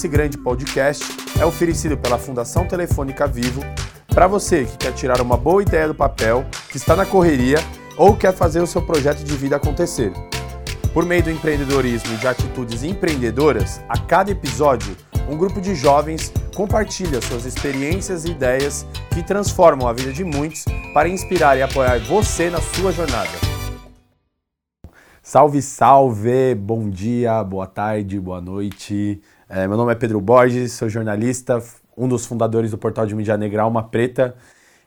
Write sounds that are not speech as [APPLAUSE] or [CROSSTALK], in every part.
Pense Grande Podcast é oferecido pela Fundação Telefônica Vivo para você que quer tirar uma boa ideia do papel, que está na correria ou quer fazer o seu projeto de vida acontecer. Por meio do empreendedorismo e de atitudes empreendedoras, a cada episódio, um grupo de jovens compartilha suas experiências e ideias que transformam a vida de muitos para inspirar e apoiar você na sua jornada. Salve, salve! Bom dia, boa tarde, boa noite. É, meu nome é Pedro Borges, sou jornalista, um dos fundadores do portal de mídia negra Alma Preta.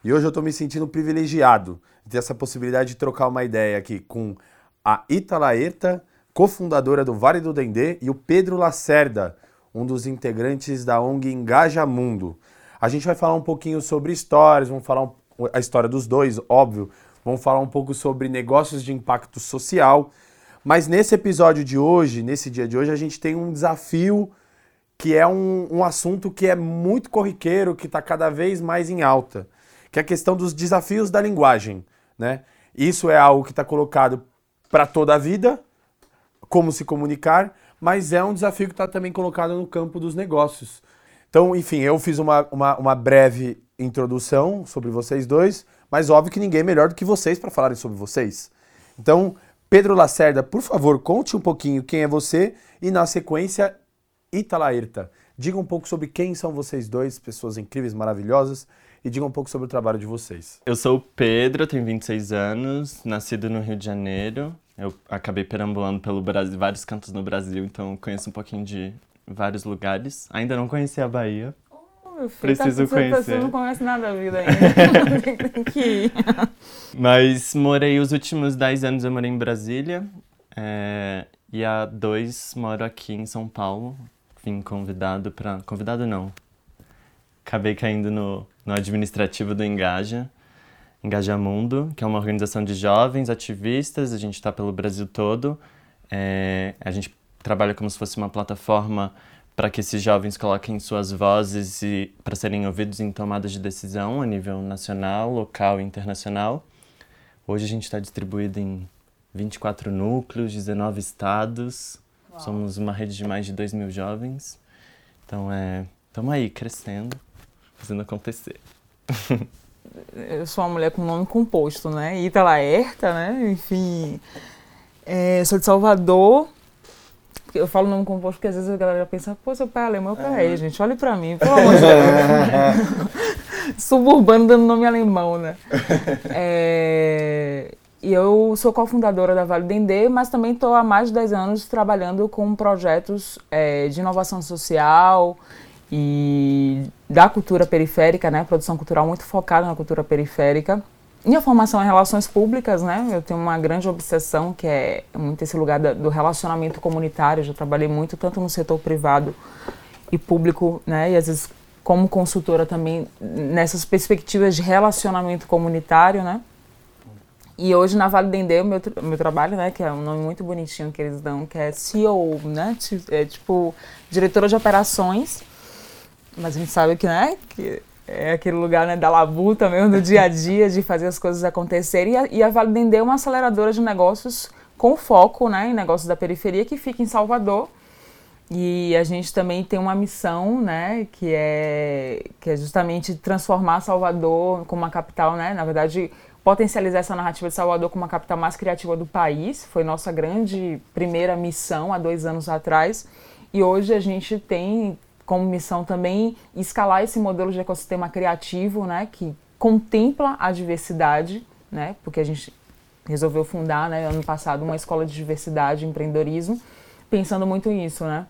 E hoje eu estou me sentindo privilegiado de ter essa possibilidade de trocar uma ideia aqui com a Ita Erta, cofundadora do Vale do Dendê, e o Pedro Lacerda, um dos integrantes da ONG Engaja Mundo. A gente vai falar um pouquinho sobre histórias, vamos falar a história dos dois, óbvio, vamos falar um pouco sobre negócios de impacto social. Mas nesse episódio de hoje, nesse dia de hoje, a gente tem um desafio que é um, um assunto que é muito corriqueiro, que está cada vez mais em alta, que é a questão dos desafios da linguagem. Né? Isso é algo que está colocado para toda a vida, como se comunicar, mas é um desafio que está também colocado no campo dos negócios. Então, enfim, eu fiz uma, uma, uma breve introdução sobre vocês dois, mas óbvio que ninguém é melhor do que vocês para falarem sobre vocês. Então, Pedro Lacerda, por favor, conte um pouquinho quem é você e, na sequência, Italaerta. Diga um pouco sobre quem são vocês dois, pessoas incríveis, maravilhosas, e diga um pouco sobre o trabalho de vocês. Eu sou o Pedro, tenho 26 anos, nascido no Rio de Janeiro. Eu acabei perambulando pelo Brasil, vários cantos no Brasil, então conheço um pouquinho de vários lugares. Ainda não conheci a Bahia. Oh, Preciso tá, conhecer. Você não conhece nada da vida [LAUGHS] ainda. tem [LAUGHS] que [LAUGHS] ir. Mas morei os últimos 10 anos, eu morei em Brasília. É, e há dois moro aqui em São Paulo, vim convidado para. Convidado não. Acabei caindo no, no administrativo do Engaja, Engaja Mundo, que é uma organização de jovens ativistas, a gente está pelo Brasil todo. É, a gente trabalha como se fosse uma plataforma para que esses jovens coloquem suas vozes e para serem ouvidos em tomadas de decisão a nível nacional, local e internacional. Hoje a gente está distribuído em 24 núcleos, 19 estados. Uau. Somos uma rede de mais de 2 mil jovens. Então, é, estamos aí, crescendo, fazendo acontecer. [LAUGHS] Eu sou uma mulher com nome composto, né? Ita Laerta, né? Enfim, é, sou de Salvador. Eu falo nome composto porque às vezes a galera pensa, pô, seu pai é alemão, peraí, gente, olhe pra mim, pelo amor de Deus. [LAUGHS] Suburbano dando nome alemão, né? [LAUGHS] É, e eu sou cofundadora da Vale Dendê, mas também estou há mais de 10 anos trabalhando com projetos é, de inovação social e da cultura periférica, né? Produção cultural muito focada na cultura periférica. Minha formação é relações públicas, né? Eu tenho uma grande obsessão que é muito esse lugar do relacionamento comunitário. Eu já trabalhei muito tanto no setor privado e público, né? E às vezes como consultora também nessas perspectivas de relacionamento comunitário, né? E hoje na Vale Dendê, o meu, meu trabalho, né, que é um nome muito bonitinho que eles dão, que é CEO, né, é tipo diretora de operações, mas a gente sabe que, né, que é aquele lugar, né, da labuta mesmo, do dia a dia, de fazer as coisas acontecerem. E a, e a Vale Dendê é uma aceleradora de negócios com foco, né, em negócios da periferia, que fica em Salvador. E a gente também tem uma missão, né, que é, que é justamente transformar Salvador como uma capital, né, na verdade potencializar essa narrativa de Salvador como a capital mais criativa do país. Foi nossa grande primeira missão há dois anos atrás. E hoje a gente tem como missão também escalar esse modelo de ecossistema criativo, né, que contempla a diversidade, né, porque a gente resolveu fundar, né, ano passado, uma escola de diversidade e empreendedorismo, pensando muito nisso, né,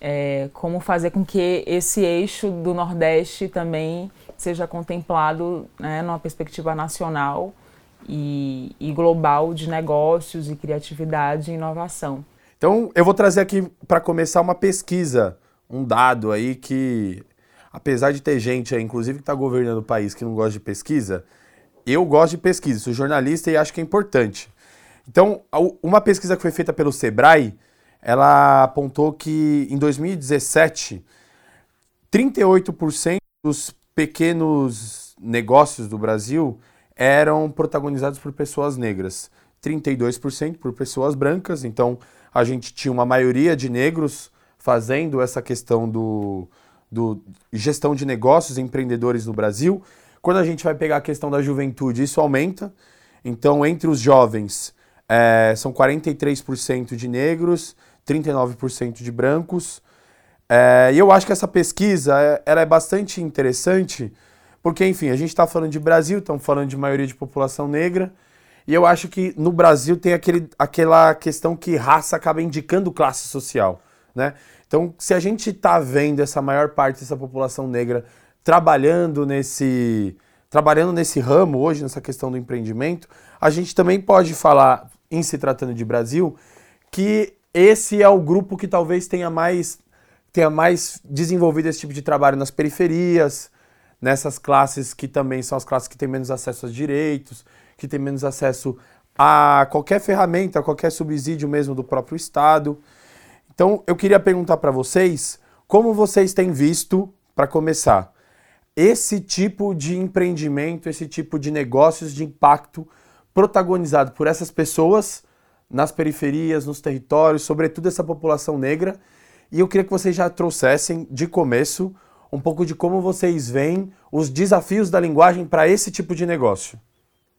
é, como fazer com que esse eixo do Nordeste também seja contemplado né, numa perspectiva nacional e, e, global de negócios e criatividade e inovação. Então, eu vou trazer aqui para começar uma pesquisa, um dado aí que, apesar de ter gente aí, inclusive que está governando o país que não gosta de pesquisa, eu gosto de pesquisa, sou jornalista e acho que é importante. Então, uma pesquisa que foi feita pelo Sebrae, ela apontou que em 2017, 38% dos pequenos negócios do Brasil eram protagonizados por pessoas negras, 32% por pessoas brancas, então a gente tinha uma maioria de negros fazendo essa questão do, do gestão de negócios, empreendedores no Brasil. Quando a gente vai pegar a questão da juventude, isso aumenta. Então, entre os jovens, é, são 43% de negros, 39% de brancos. É, e eu acho que essa pesquisa é, ela é bastante interessante, porque, enfim, a gente está falando de Brasil, estamos falando de maioria de população negra, e eu acho que no Brasil tem aquele, aquela questão que raça acaba indicando classe social, né? Então, se a gente está vendo essa maior parte dessa população negra trabalhando nesse, trabalhando nesse ramo hoje, nessa questão do empreendimento, a gente também pode falar, em se tratando de Brasil, que esse é o grupo que talvez tenha mais, tenha mais desenvolvido esse tipo de trabalho nas periferias, nessas classes que também são as classes que têm menos acesso aos direitos, que têm menos acesso a qualquer ferramenta, a qualquer subsídio mesmo do próprio Estado. Então, eu queria perguntar para vocês como vocês têm visto, para começar, esse tipo de empreendimento, esse tipo de negócios de impacto protagonizado por essas pessoas nas periferias, nos territórios, sobretudo essa população negra. E eu queria que vocês já trouxessem de começo um pouco de como vocês veem os desafios da linguagem para esse tipo de negócio.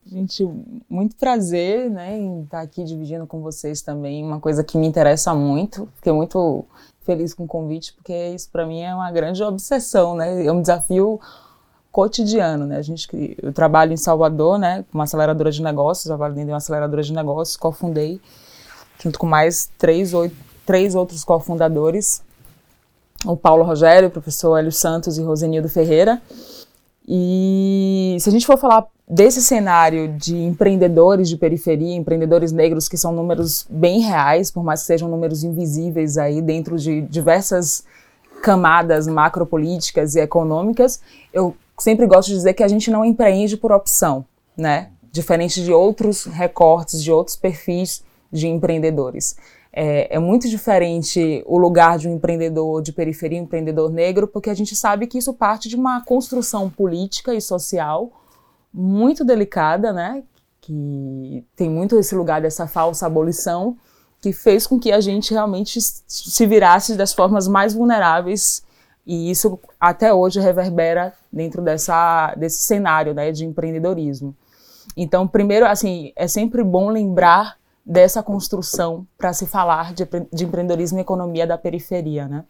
Gente, muito prazer né, em estar aqui dividindo com vocês também uma coisa que me interessa muito. Fiquei muito feliz com o convite, porque isso para mim é uma grande obsessão, né? É um desafio cotidiano, né? A gente, eu trabalho em Salvador, né, uma aceleradora de negócios, a Vale uma aceleradora de negócios, cofundei, junto com mais três, oito, três outros cofundadores, o Paulo Rogério, o professor Hélio Santos e Rosenildo Ferreira. E se a gente for falar desse cenário de empreendedores de periferia, empreendedores negros, que são números bem reais, por mais que sejam números invisíveis aí dentro de diversas camadas macropolíticas e econômicas, eu sempre gosto de dizer que a gente não empreende por opção, né? Diferente de outros recortes, de outros perfis de empreendedores. É, é, muito diferente o lugar de um empreendedor de periferia, um empreendedor negro, porque a gente sabe que isso parte de uma construção política e social muito delicada, né? Que tem muito esse lugar dessa falsa abolição, que fez com que a gente realmente se virasse das formas mais vulneráveis e isso até hoje reverbera dentro dessa, desse cenário né, de empreendedorismo. Então, primeiro, assim, é sempre bom lembrar dessa construção para se falar de, de empreendedorismo e economia da periferia, né?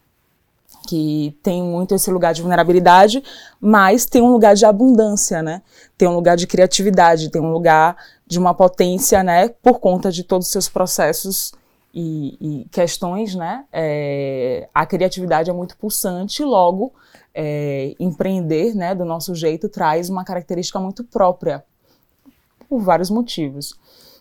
que tem muito esse lugar de vulnerabilidade, mas tem um lugar de abundância, né? Tem um lugar de criatividade, tem um lugar de uma potência, né? Por conta de todos os seus processos e, e questões, né? É, a criatividade é muito pulsante, logo é, empreender, né? Do nosso jeito traz uma característica muito própria por vários motivos.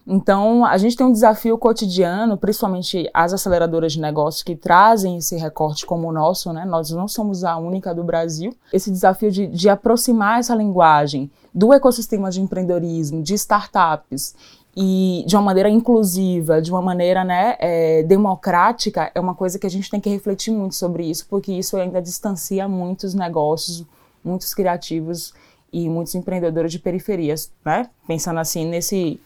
Então, a gente tem um desafio cotidiano, principalmente as aceleradoras de negócios que trazem esse recorte como o nosso, né? Nós não somos a única do Brasil. Esse desafio de, de aproximar essa linguagem do ecossistema de empreendedorismo, de startups e de uma maneira inclusiva, de uma maneira né, é, democrática, é uma coisa que a gente tem que refletir muito sobre isso, porque isso ainda distancia muitos negócios, muitos criativos e muitos empreendedores de periferias, né? Pensando assim nesse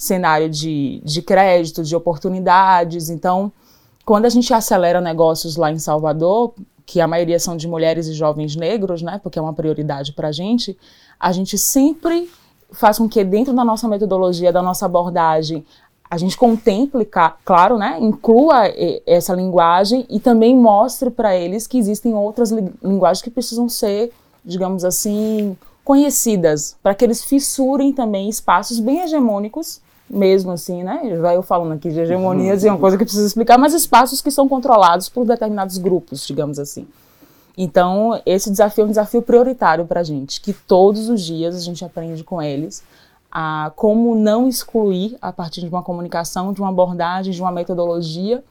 cenário de, de crédito, de oportunidades. Então, quando a gente acelera negócios lá em Salvador, que a maioria são de mulheres e jovens negros, né, porque é uma prioridade para a gente, a gente sempre faz com que dentro da nossa metodologia, da nossa abordagem, a gente contemple, claro, né, inclua essa linguagem e também mostre para eles que existem outras linguagens que precisam ser, digamos assim, conhecidas, para que eles fissurem também espaços bem hegemônicos mesmo assim, né? Já eu falando aqui de hegemonias, uhum. é uma coisa que precisa explicar, mas espaços que são controlados por determinados grupos, digamos assim. Então, esse desafio é um desafio prioritário para a gente, que todos os dias a gente aprende com eles a como não excluir a partir de uma comunicação, de uma abordagem, de uma metodologia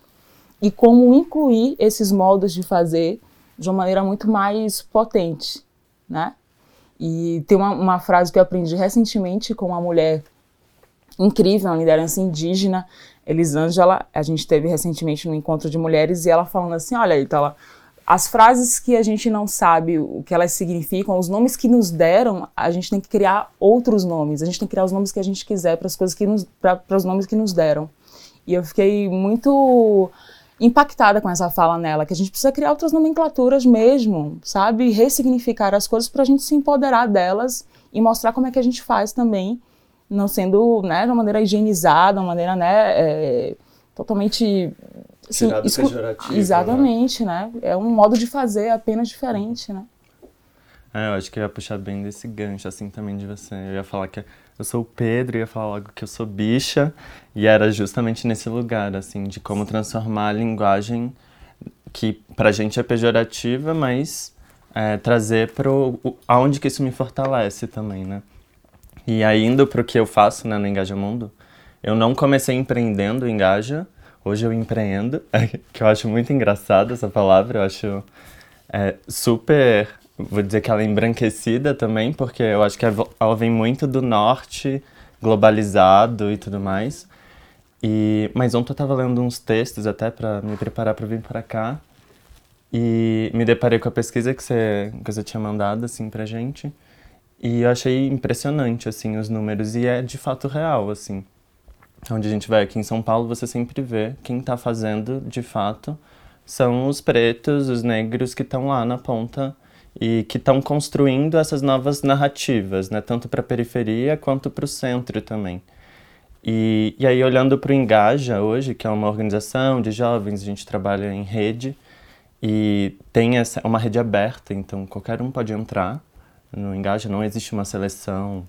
e como incluir esses modos de fazer de uma maneira muito mais potente, né? E tem uma, uma frase que eu aprendi recentemente com uma mulher incrível, uma liderança indígena, Elisângela, a gente teve recentemente no encontro de mulheres e ela falando assim, olha, Itala, as frases que a gente não sabe o que elas significam, os nomes que nos deram, a gente tem que criar outros nomes, a gente tem que criar os nomes que a gente quiser para as coisas que nos, para os nomes que nos deram. E eu fiquei muito impactada com essa fala nela, que a gente precisa criar outras nomenclaturas mesmo, sabe? Ressignificar as coisas para a gente se empoderar delas e mostrar como é que a gente faz também, não sendo, né, de uma maneira higienizada, uma maneira, né, é, totalmente... Assim, Tirado escu... pejorativo. Né? Exatamente, né? né? É um modo de fazer apenas diferente, né? É, eu acho que eu ia puxar bem desse gancho, assim, também de você. Eu ia falar que eu sou o Pedro, ia falar logo que eu sou bicha, e era justamente nesse lugar, assim, de como transformar a linguagem que pra gente é pejorativa, mas é, trazer pro aonde que isso me fortalece também, né? E aí, indo pro que eu faço, né, no Engaja Mundo, eu não comecei empreendendo Engaja, hoje eu empreendo, [LAUGHS] que eu acho muito engraçado essa palavra, eu acho é, super vou dizer que ela é embranquecida também, porque eu acho que ela vem muito do norte, globalizado e tudo mais. E, mas ontem eu estava lendo uns textos até para me preparar para vir para cá e me deparei com a pesquisa que você, que você tinha mandado assim pra gente e eu achei impressionante assim os números e é de fato real assim. Onde a gente vai aqui em São Paulo, você sempre vê quem está fazendo de fato são os pretos, os negros que estão lá na ponta e que estão construindo essas novas narrativas, né? tanto para a periferia quanto para o centro também. E, e aí, olhando para o Engaja hoje, que é uma organização de jovens, a gente trabalha em rede e tem essa, uma rede aberta, então qualquer um pode entrar no Engaja, não existe uma seleção.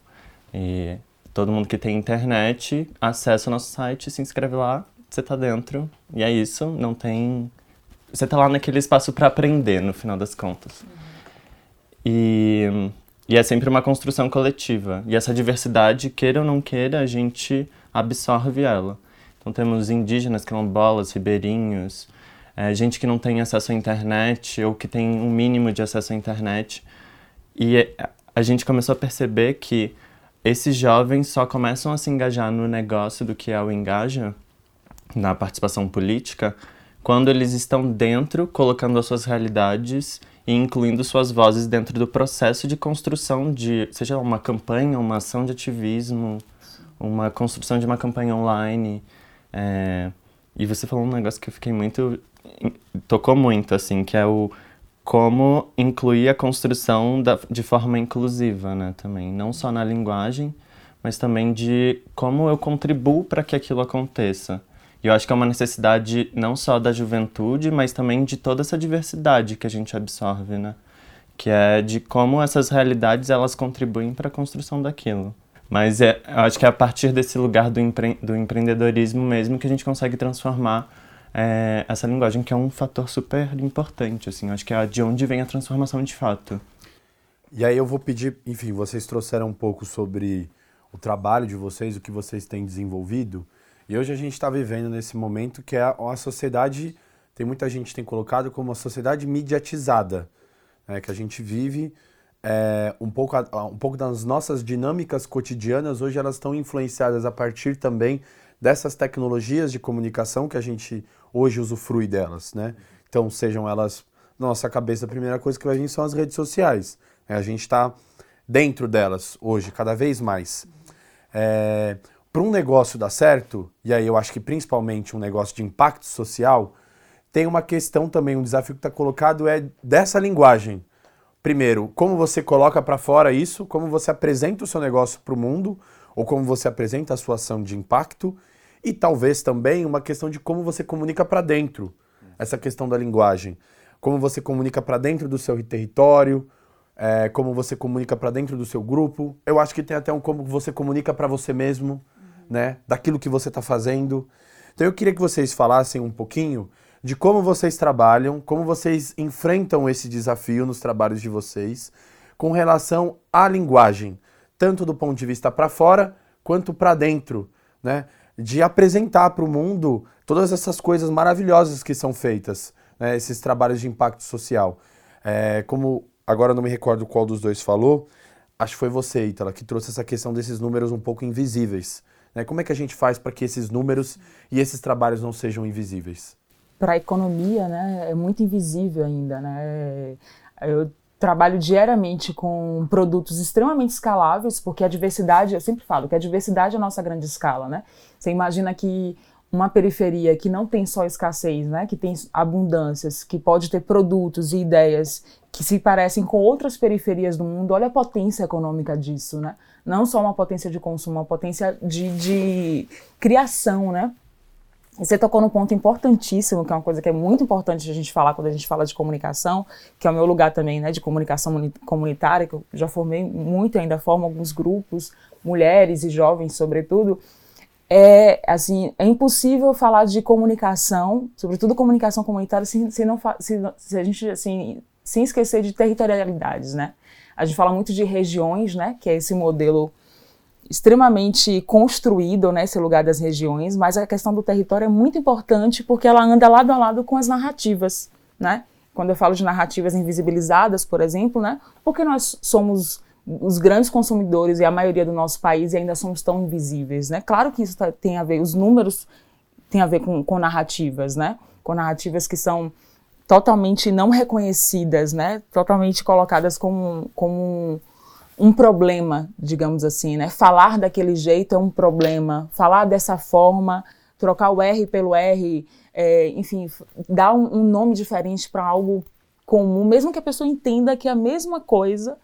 E todo mundo que tem internet acessa o nosso site, se inscreve lá, você está dentro, e é isso, não tem. Você está lá naquele espaço para aprender, no final das contas. E, e é sempre uma construção coletiva. E essa diversidade, queira ou não queira, a gente absorve ela. Então temos indígenas, quilombolas, ribeirinhos, é, gente que não tem acesso à internet ou que tem um mínimo de acesso à internet. E a gente começou a perceber que esses jovens só começam a se engajar no negócio do que é o engaja, na participação política, quando eles estão dentro, colocando as suas realidades e incluindo suas vozes dentro do processo de construção de, seja uma campanha, uma ação de ativismo, uma construção de uma campanha online. É, e você falou um negócio que eu fiquei muito. tocou muito, assim, que é o como incluir a construção da, de forma inclusiva, né, também. Não só na linguagem, mas também de como eu contribuo para que aquilo aconteça. E eu acho que é uma necessidade não só da juventude, mas também de toda essa diversidade que a gente absorve, né? Que é de como essas realidades elas contribuem para a construção daquilo. Mas é, eu acho que é a partir desse lugar do, empre do empreendedorismo mesmo que a gente consegue transformar é, essa linguagem, que é um fator super importante, assim. Acho que é de onde vem a transformação de fato. E aí eu vou pedir, enfim, vocês trouxeram um pouco sobre o trabalho de vocês, o que vocês têm desenvolvido. E hoje a gente está vivendo nesse momento que é a, a, sociedade, tem muita gente tem colocado como uma sociedade mediatizada, né? que a gente vive é, um, pouco, um pouco das nossas dinâmicas cotidianas, hoje elas estão influenciadas a partir também dessas tecnologias de comunicação que a gente hoje usufrui delas, né? Então, sejam elas, nossa cabeça, a primeira coisa que vai vir são as redes sociais. Né? A gente está dentro delas hoje, cada vez mais. É, para um negócio dar certo, e aí eu acho que principalmente um negócio de impacto social, tem uma questão também, um desafio que está colocado é dessa linguagem. Primeiro, como você coloca para fora isso, como você apresenta o seu negócio para o mundo, ou como você apresenta a sua ação de impacto, e talvez também uma questão de como você comunica para dentro, essa questão da linguagem. Como você comunica para dentro do seu território, é, como você comunica para dentro do seu grupo. Eu acho que tem até um como você comunica para você mesmo né, daquilo que você está fazendo. Então eu queria que vocês falassem um pouquinho de como vocês trabalham, como vocês enfrentam esse desafio nos trabalhos de vocês com relação à linguagem, tanto do ponto de vista para fora quanto para dentro, né? De apresentar para o mundo todas essas coisas maravilhosas que são feitas, né? esses trabalhos de impacto social. É, como agora não me recordo qual dos dois falou, acho que foi você, Itala, que trouxe essa questão desses números um pouco invisíveis. Né? Como é que a gente faz para que esses números e esses trabalhos não sejam invisíveis? Para a economia, né, é muito invisível ainda. Né? Eu trabalho diariamente com produtos extremamente escaláveis, porque a diversidade, eu sempre falo que a diversidade é a nossa grande escala. Né? Você imagina que uma periferia que não tem só escassez, né, que tem abundâncias, que pode ter produtos e ideias que se parecem com outras periferias do mundo, olha a potência econômica disso, né? Não só uma potência de consumo, uma potência de, de criação, né? Você tocou num ponto importantíssimo, que é uma coisa que é muito importante a gente falar quando a gente fala de comunicação, que é o meu lugar também, né, de comunicação comunitária, que eu já formei muito, ainda formo alguns grupos, mulheres e jovens, sobretudo, é assim é impossível falar de comunicação, sobretudo comunicação comunitária, se, se não se, se, a gente assim sem esquecer de territorialidades, né? A gente fala muito de regiões, né? Que é esse modelo extremamente construído, né? Lugar das regiões, mas a questão do território é muito importante porque ela anda lado a lado com as narrativas, né? Quando eu falo de narrativas invisibilizadas, por exemplo, né? Porque nós somos os grandes consumidores e a maioria do nosso país e ainda somos tão invisíveis, né? Claro que isso tá, tem a ver, os números têm a ver com, com narrativas, né? Com narrativas que são totalmente não reconhecidas, né? Totalmente colocadas como, como um, um problema, digamos assim, né? Falar daquele jeito é um problema, falar dessa forma, trocar o R pelo R, é, enfim, dar um, um nome diferente para algo comum, mesmo que a pessoa entenda que é a mesma coisa,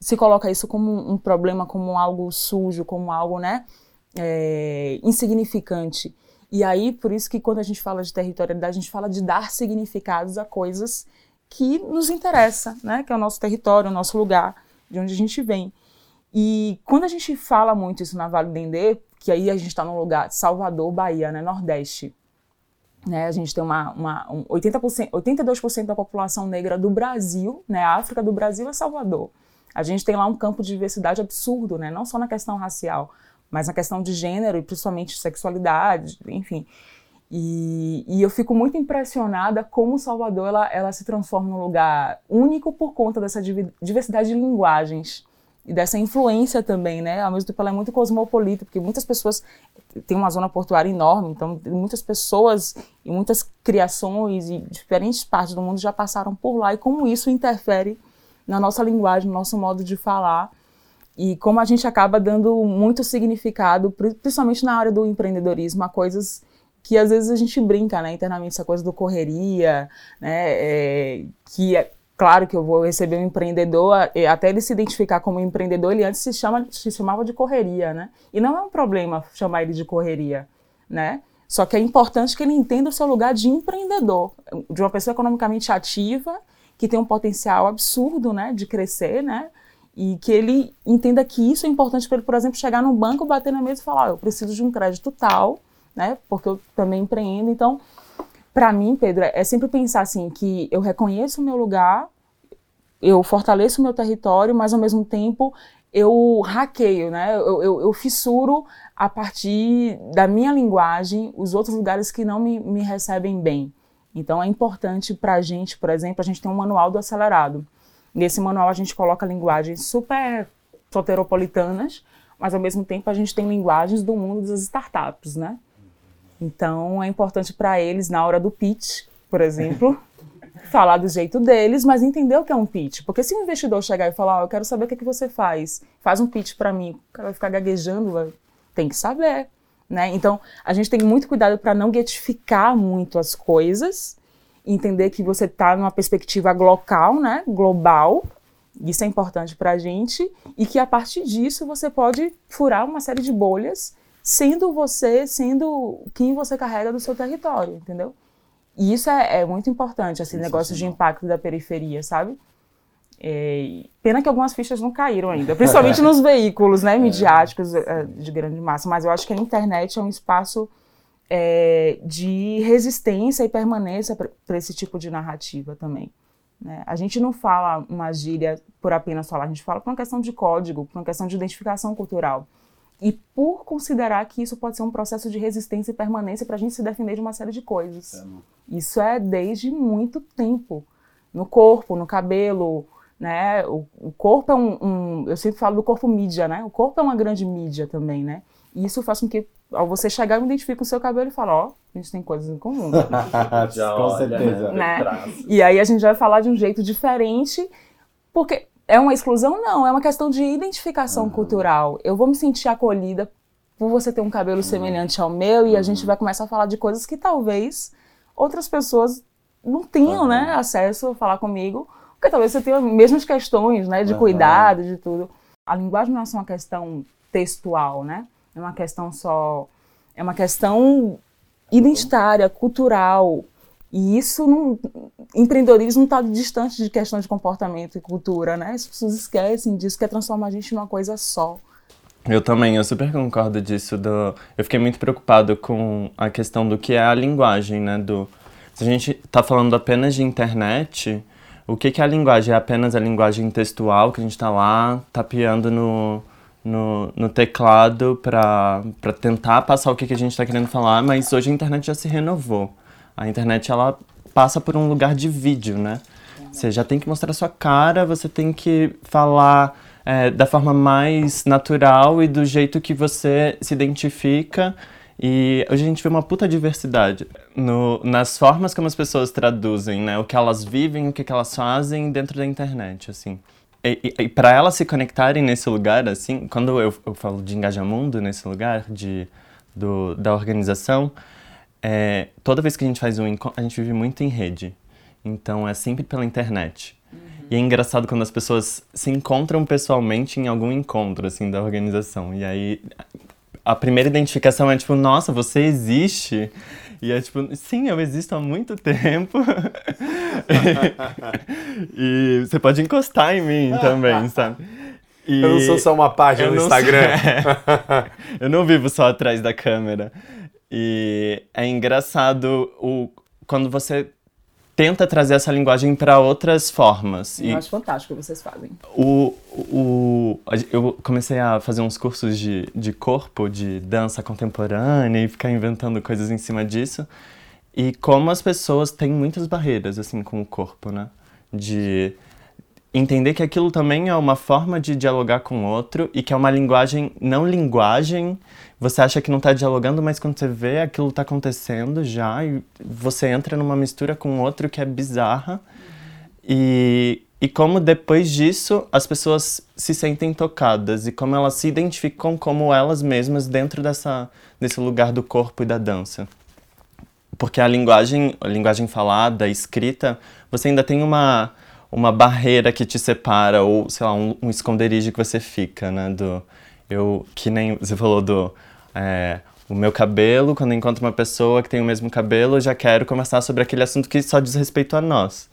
se coloca isso como um problema, como algo sujo, como algo, né, é, insignificante. E aí, por isso que quando a gente fala de territorialidade, a gente fala de dar significados a coisas que nos interessa, né, que é o nosso território, o nosso lugar, de onde a gente vem. E quando a gente fala muito isso na Vale do Dendê, que aí a gente está no lugar Salvador, Bahia, né, Nordeste, né, a gente tem uma, uma um 80%, 82% da população negra do Brasil, né, a África do Brasil é Salvador. A gente tem lá um campo de diversidade absurdo, né? Não só na questão racial, mas na questão de gênero e principalmente sexualidade, enfim. E, e, eu fico muito impressionada como Salvador ela, ela se transforma num lugar único por conta dessa diversidade de linguagens e dessa influência também, né? Ao mesmo tempo ela é muito cosmopolita, porque muitas pessoas tem uma zona portuária enorme, então muitas pessoas e muitas criações e diferentes partes do mundo já passaram por lá e como isso interfere na nossa linguagem, no nosso modo de falar. E como a gente acaba dando muito significado, principalmente na área do empreendedorismo, a coisas que às vezes a gente brinca, né, internamente, essa coisa do correria, né, é, que é claro que eu vou receber um empreendedor, até ele se identificar como empreendedor, ele antes se, chama, se chamava de correria, né, e não é um problema chamar ele de correria, né, só que é importante que ele entenda o seu lugar de empreendedor, de uma pessoa economicamente ativa, que tem um potencial absurdo, né, de crescer, né, e que ele entenda que isso é importante para ele, por exemplo, chegar no banco, bater na mesa e falar, oh, eu preciso de um crédito tal, né, porque eu também empreendo. Então, para mim, Pedro, é sempre pensar assim que eu reconheço o meu lugar, eu fortaleço o meu território, mas ao mesmo tempo eu hackeio, né? Eu, eu, eu, fissuro a partir da minha linguagem os outros lugares que não me, me recebem bem. Então é importante para a gente, por exemplo, a gente tem um manual do acelerado. Nesse manual a gente coloca linguagens super soteropolitanas, mas ao mesmo tempo a gente tem linguagens do mundo das startups, né? Então é importante para eles, na hora do pitch, por exemplo, [LAUGHS] falar do jeito deles, mas entender o que é um pitch. Porque se um investidor chegar e falar, oh, eu quero saber o que, é que você faz, faz um pitch para mim, o cara vai ficar gaguejando, tem que saber. Né? Então, a gente tem muito cuidado para não getificar muito as coisas, entender que você está numa perspectiva local, né? global, isso é importante para a gente, e que a partir disso você pode furar uma série de bolhas, sendo você, sendo quem você carrega do seu território, entendeu? E isso é, é muito importante, esse negócio de impacto da periferia, sabe? É, pena que algumas fichas não caíram ainda, principalmente nos veículos né, [LAUGHS] é. midiáticos é, de grande massa, mas eu acho que a internet é um espaço é, de resistência e permanência para esse tipo de narrativa também. Né? A gente não fala uma gíria por apenas falar, a gente fala por uma questão de código, por uma questão de identificação cultural. E por considerar que isso pode ser um processo de resistência e permanência para a gente se defender de uma série de coisas. É, isso é desde muito tempo. No corpo, no cabelo, né? O, o corpo é um, um, Eu sempre falo do corpo mídia, né? O corpo é uma grande mídia também, né? E isso faz com que, ao você chegar, eu identifique o seu cabelo e falar, ó, oh, a gente tem coisas em comum. [LAUGHS] Já com olha, certeza. Né? E aí a gente vai falar de um jeito diferente, porque é uma exclusão? Não, é uma questão de identificação uhum. cultural. Eu vou me sentir acolhida por você ter um cabelo semelhante ao meu, e a gente vai começar a falar de coisas que talvez outras pessoas não tinham, uhum. né, acesso a falar comigo, porque talvez você tenha as mesmas questões, né, de uhum. cuidado, de tudo. A linguagem não é só uma questão textual, né? É uma questão só, é uma questão identitária, cultural, e isso, não, empreendedorismo está distante de questões de comportamento e cultura, né? As pessoas esquecem disso, quer transformar a gente numa coisa só. Eu também, eu super concordo disso. Do... Eu fiquei muito preocupado com a questão do que é a linguagem, né? Do... Se a gente está falando apenas de internet, o que, que é a linguagem? É apenas a linguagem textual que a gente está lá tapeando no, no, no teclado para tentar passar o que, que a gente está querendo falar, mas hoje a internet já se renovou. A internet, ela passa por um lugar de vídeo, né? Você já tem que mostrar a sua cara, você tem que falar é, da forma mais natural e do jeito que você se identifica. E hoje a gente vê uma puta diversidade no, nas formas como as pessoas traduzem, né? O que elas vivem, o que, que elas fazem dentro da internet, assim. E, e, e para elas se conectarem nesse lugar, assim, quando eu, eu falo de engajamundo nesse lugar, de, do, da organização, é, toda vez que a gente faz um encontro, a gente vive muito em rede. Então é sempre pela internet. E é engraçado quando as pessoas se encontram pessoalmente em algum encontro, assim, da organização. E aí, a primeira identificação é tipo, nossa, você existe? E é tipo, sim, eu existo há muito tempo. [LAUGHS] e, você pode encostar em mim também, sabe? E eu não sou só uma página no Instagram. Sou... [LAUGHS] eu não vivo só atrás da câmera. E é engraçado o, quando você tenta trazer essa linguagem para outras formas. Eu e acho fantástico o que vocês fazem. O, o, eu comecei a fazer uns cursos de, de corpo, de dança contemporânea e ficar inventando coisas em cima disso. E como as pessoas têm muitas barreiras, assim, com o corpo, né? De entender que aquilo também é uma forma de dialogar com o outro e que é uma linguagem, não linguagem, você acha que não está dialogando, mas quando você vê aquilo está acontecendo já e você entra numa mistura com outro que é bizarra. E, e como depois disso as pessoas se sentem tocadas e como elas se identificam como elas mesmas dentro dessa, desse lugar do corpo e da dança. Porque a linguagem, a linguagem falada, escrita, você ainda tem uma, uma barreira que te separa ou, sei lá, um, um esconderijo que você fica, né? Do, eu, que nem você falou do é, o meu cabelo, quando eu encontro uma pessoa que tem o mesmo cabelo, eu já quero conversar sobre aquele assunto que só diz respeito a nós.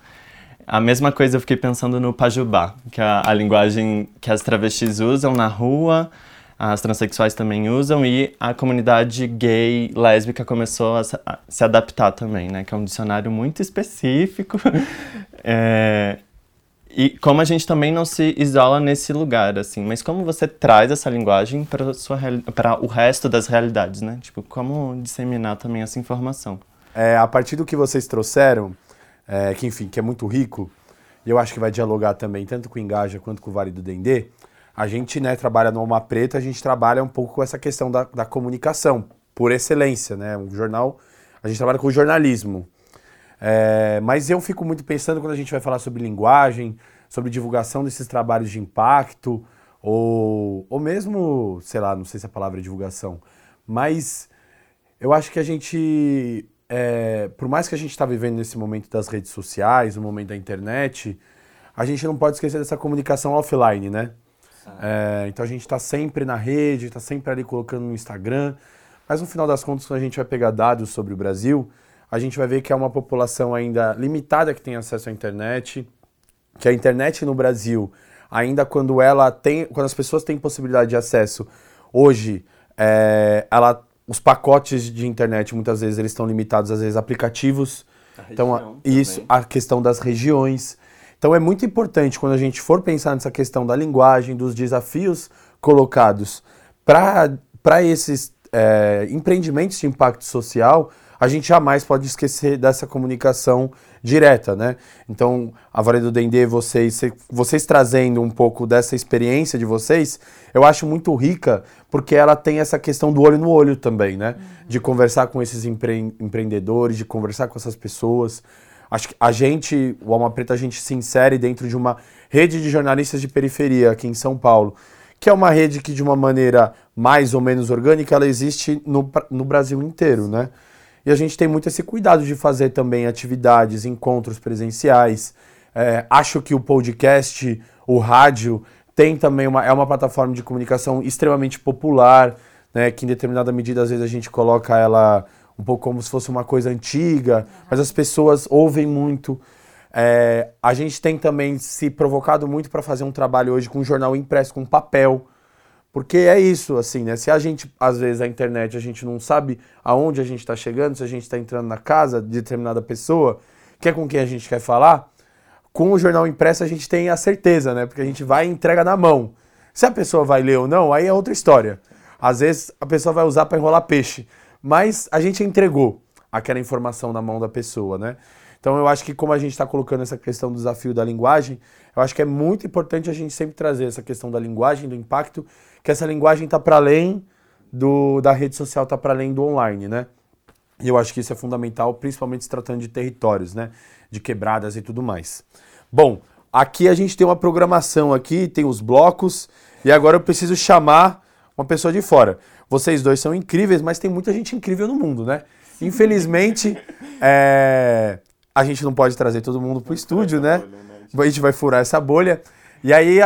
A mesma coisa eu fiquei pensando no pajubá, que é a, a linguagem que as travestis usam na rua, as transexuais também usam e a comunidade gay, lésbica começou a se, adaptar também, né? Que é um dicionário muito específico. [LAUGHS] é, e como a gente também não se isola nesse lugar, assim, mas como você traz essa linguagem para para o resto das realidades, né? Tipo, como disseminar também essa informação? É, a partir do que vocês trouxeram, é, que enfim, que é muito rico, e eu acho que vai dialogar também tanto com o Engaja quanto com o Vale do Dendê, a gente, né, trabalha no Alma Preta, a gente trabalha um pouco com essa questão da, da comunicação, por excelência, né? Um jornal, a gente trabalha com jornalismo, é, mas eu fico muito pensando quando a gente vai falar sobre linguagem, sobre divulgação desses trabalhos de impacto, ou, ou mesmo, sei lá, não sei se a palavra é divulgação, mas eu acho que a gente, é, por mais que a gente está vivendo nesse momento das redes sociais, no momento da internet, a gente não pode esquecer dessa comunicação offline, né? É, então a gente está sempre na rede, está sempre ali colocando no Instagram, mas no final das contas, quando a gente vai pegar dados sobre o Brasil, a gente vai ver que é uma população ainda limitada que tem acesso à internet, que a internet no Brasil, ainda quando ela tem, quando as pessoas têm possibilidade de acesso, hoje, é, ela, os pacotes de internet muitas vezes eles estão limitados às vezes aplicativos. então a, isso, a questão das regiões. Então é muito importante quando a gente for pensar nessa questão da linguagem, dos desafios colocados para esses é, empreendimentos de impacto social, a gente jamais pode esquecer dessa comunicação direta, né? Então, a Vale do Dendê, vocês, vocês trazendo um pouco dessa experiência de vocês, eu acho muito rica, porque ela tem essa questão do olho no olho também, né? Uhum. De conversar com esses empre empreendedores, de conversar com essas pessoas. Acho que a gente, o Alma Preta, a gente se insere dentro de uma rede de jornalistas de periferia aqui em São Paulo, que é uma rede que, de uma maneira mais ou menos orgânica, ela existe no, no Brasil inteiro, né? E a gente tem muito esse cuidado de fazer também atividades, encontros presenciais. É, acho que o podcast, o rádio, tem também uma, é uma plataforma de comunicação extremamente popular, né, que em determinada medida às vezes a gente coloca ela um pouco como se fosse uma coisa antiga, mas as pessoas ouvem muito. É, a gente tem também se provocado muito para fazer um trabalho hoje com um jornal impresso, com papel, porque é isso, assim, né? Se a gente, às vezes, a internet, a gente não sabe aonde a gente está chegando, se a gente está entrando na casa de determinada pessoa, que é com quem a gente quer falar, com o jornal impresso a gente tem a certeza, né? Porque a gente vai e entrega na mão. Se a pessoa vai ler ou não, aí é outra história. Às vezes a pessoa vai usar para enrolar peixe, mas a gente entregou aquela informação na mão da pessoa, né? Então eu acho que como a gente está colocando essa questão do desafio da linguagem, eu acho que é muito importante a gente sempre trazer essa questão da linguagem, do impacto, que essa linguagem está para além do, da rede social, está para além do online, né? E eu acho que isso é fundamental, principalmente se tratando de territórios, né? De quebradas e tudo mais. Bom, aqui a gente tem uma programação aqui, tem os blocos, e agora eu preciso chamar uma pessoa de fora. Vocês dois são incríveis, mas tem muita gente incrível no mundo, né? Infelizmente, [LAUGHS] é... a gente não pode trazer todo mundo para o estúdio, né? né? A gente vai furar essa bolha. E aí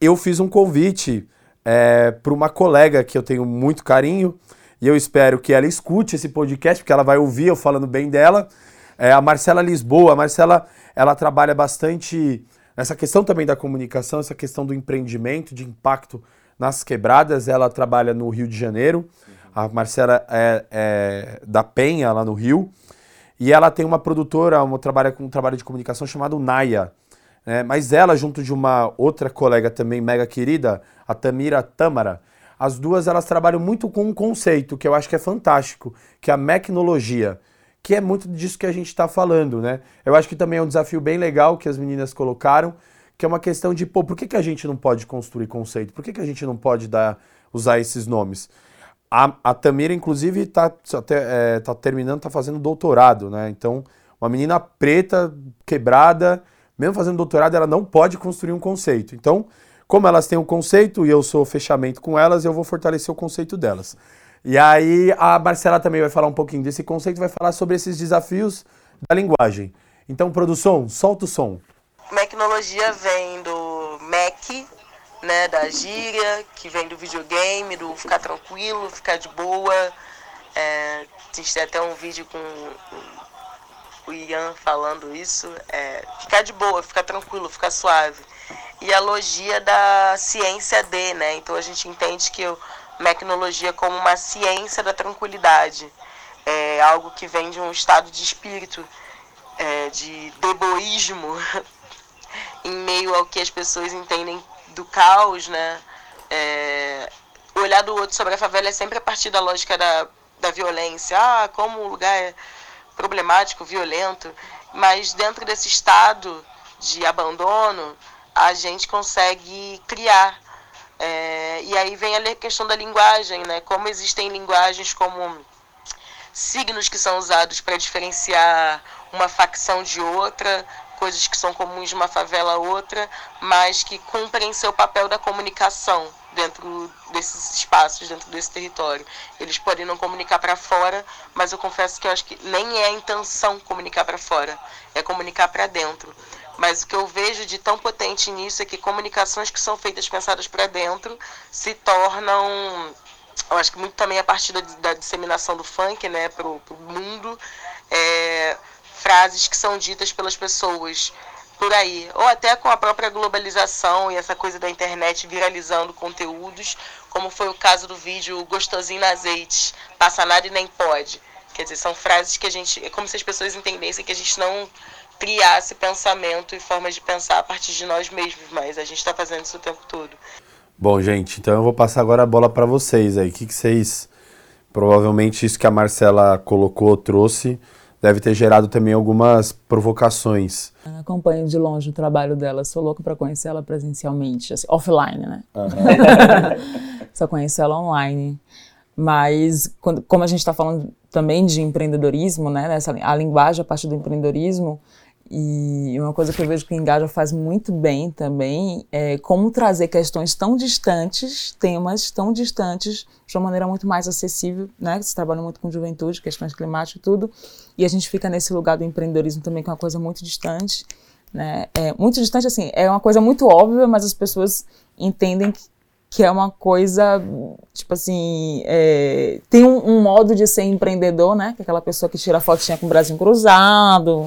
eu fiz um convite é, para uma colega que eu tenho muito carinho e eu espero que ela escute esse podcast, porque ela vai ouvir eu falando bem dela. É a Marcela Lisboa. A Marcela, ela trabalha bastante nessa questão também da comunicação, essa questão do empreendimento, de impacto nas quebradas. Ela trabalha no Rio de Janeiro. A Marcela é, é da Penha, lá no Rio. E ela tem uma produtora, uma, trabalha com um trabalho de comunicação chamado Naya. Né? Mas ela, junto de uma outra colega também mega querida, a Tamira Tamara, as duas elas trabalham muito com um conceito que eu acho que é fantástico, que é a mecnologia, que é muito disso que a gente está falando, né? Eu acho que também é um desafio bem legal que as meninas colocaram, que é uma questão de, pô, por que, que a gente não pode construir conceito? Por que, que a gente não pode dar, usar esses nomes? A, a Tamira, inclusive, está é, tá terminando, está fazendo doutorado, né? Então, uma menina preta, quebrada, mesmo fazendo doutorado, ela não pode construir um conceito. Então, como elas têm um conceito e eu sou fechamento com elas, eu vou fortalecer o conceito delas. E aí a Marcela também vai falar um pouquinho desse conceito, vai falar sobre esses desafios da linguagem. Então, produção, solta o som. Tecnologia vem do Mac, né, da gíria, que vem do videogame, do ficar tranquilo, ficar de boa. É, a gente tem até um vídeo com o Ian falando isso, é ficar de boa, ficar tranquilo, ficar suave. E a logia da ciência de, né? Então a gente entende que o mecnologia como uma ciência da tranquilidade. É algo que vem de um estado de espírito, é, de deboísmo, [LAUGHS] em meio ao que as pessoas entendem do caos, né? É, o olhar do outro sobre a favela é sempre a partir da lógica da, da violência. Ah, como o lugar é problemático, violento, mas dentro desse estado de abandono, a gente consegue criar. É, e aí vem a questão da linguagem, né? Como existem linguagens como signos que são usados para diferenciar uma facção de outra, coisas que são comuns de uma favela a outra, mas que cumprem seu papel da comunicação dentro desses espaços, dentro desse território. Eles podem não comunicar para fora, mas eu confesso que eu acho que nem é a intenção comunicar para fora, é comunicar para dentro. Mas o que eu vejo de tão potente nisso é que comunicações que são feitas pensadas para dentro se tornam, eu acho que muito também a partir da, da disseminação do funk, né, para o mundo, frases que são ditas pelas pessoas por aí, ou até com a própria globalização e essa coisa da internet viralizando conteúdos, como foi o caso do vídeo Gostosinho na Azeite, passa nada e nem pode. Quer dizer, são frases que a gente. É como se as pessoas entendessem que a gente não criasse pensamento e formas de pensar a partir de nós mesmos, mas a gente está fazendo isso o tempo todo. Bom, gente, então eu vou passar agora a bola para vocês aí. O que, que vocês. Provavelmente isso que a Marcela colocou, trouxe deve ter gerado também algumas provocações. Eu acompanho de longe o trabalho dela, sou louca para conhecer ela presencialmente, assim, offline, né? Uhum. [LAUGHS] Só conheço ela online. Mas, quando, como a gente está falando também de empreendedorismo, né, nessa, a linguagem a partir do empreendedorismo, E uma coisa que eu vejo que o Engaja faz muito bem também é como trazer questões tão distantes, temas tão distantes, de uma maneira muito mais acessível, né? Você trabalha muito com juventude, questões climáticas e tudo, e a gente fica nesse lugar do empreendedorismo também, que é uma coisa muito distante, né? É muito distante, assim, é uma coisa muito óbvia, mas as pessoas entendem que, que é uma coisa, tipo assim, é, tem um, um, modo de ser empreendedor, né? Que é aquela pessoa que tira fotinha com o bracinho cruzado,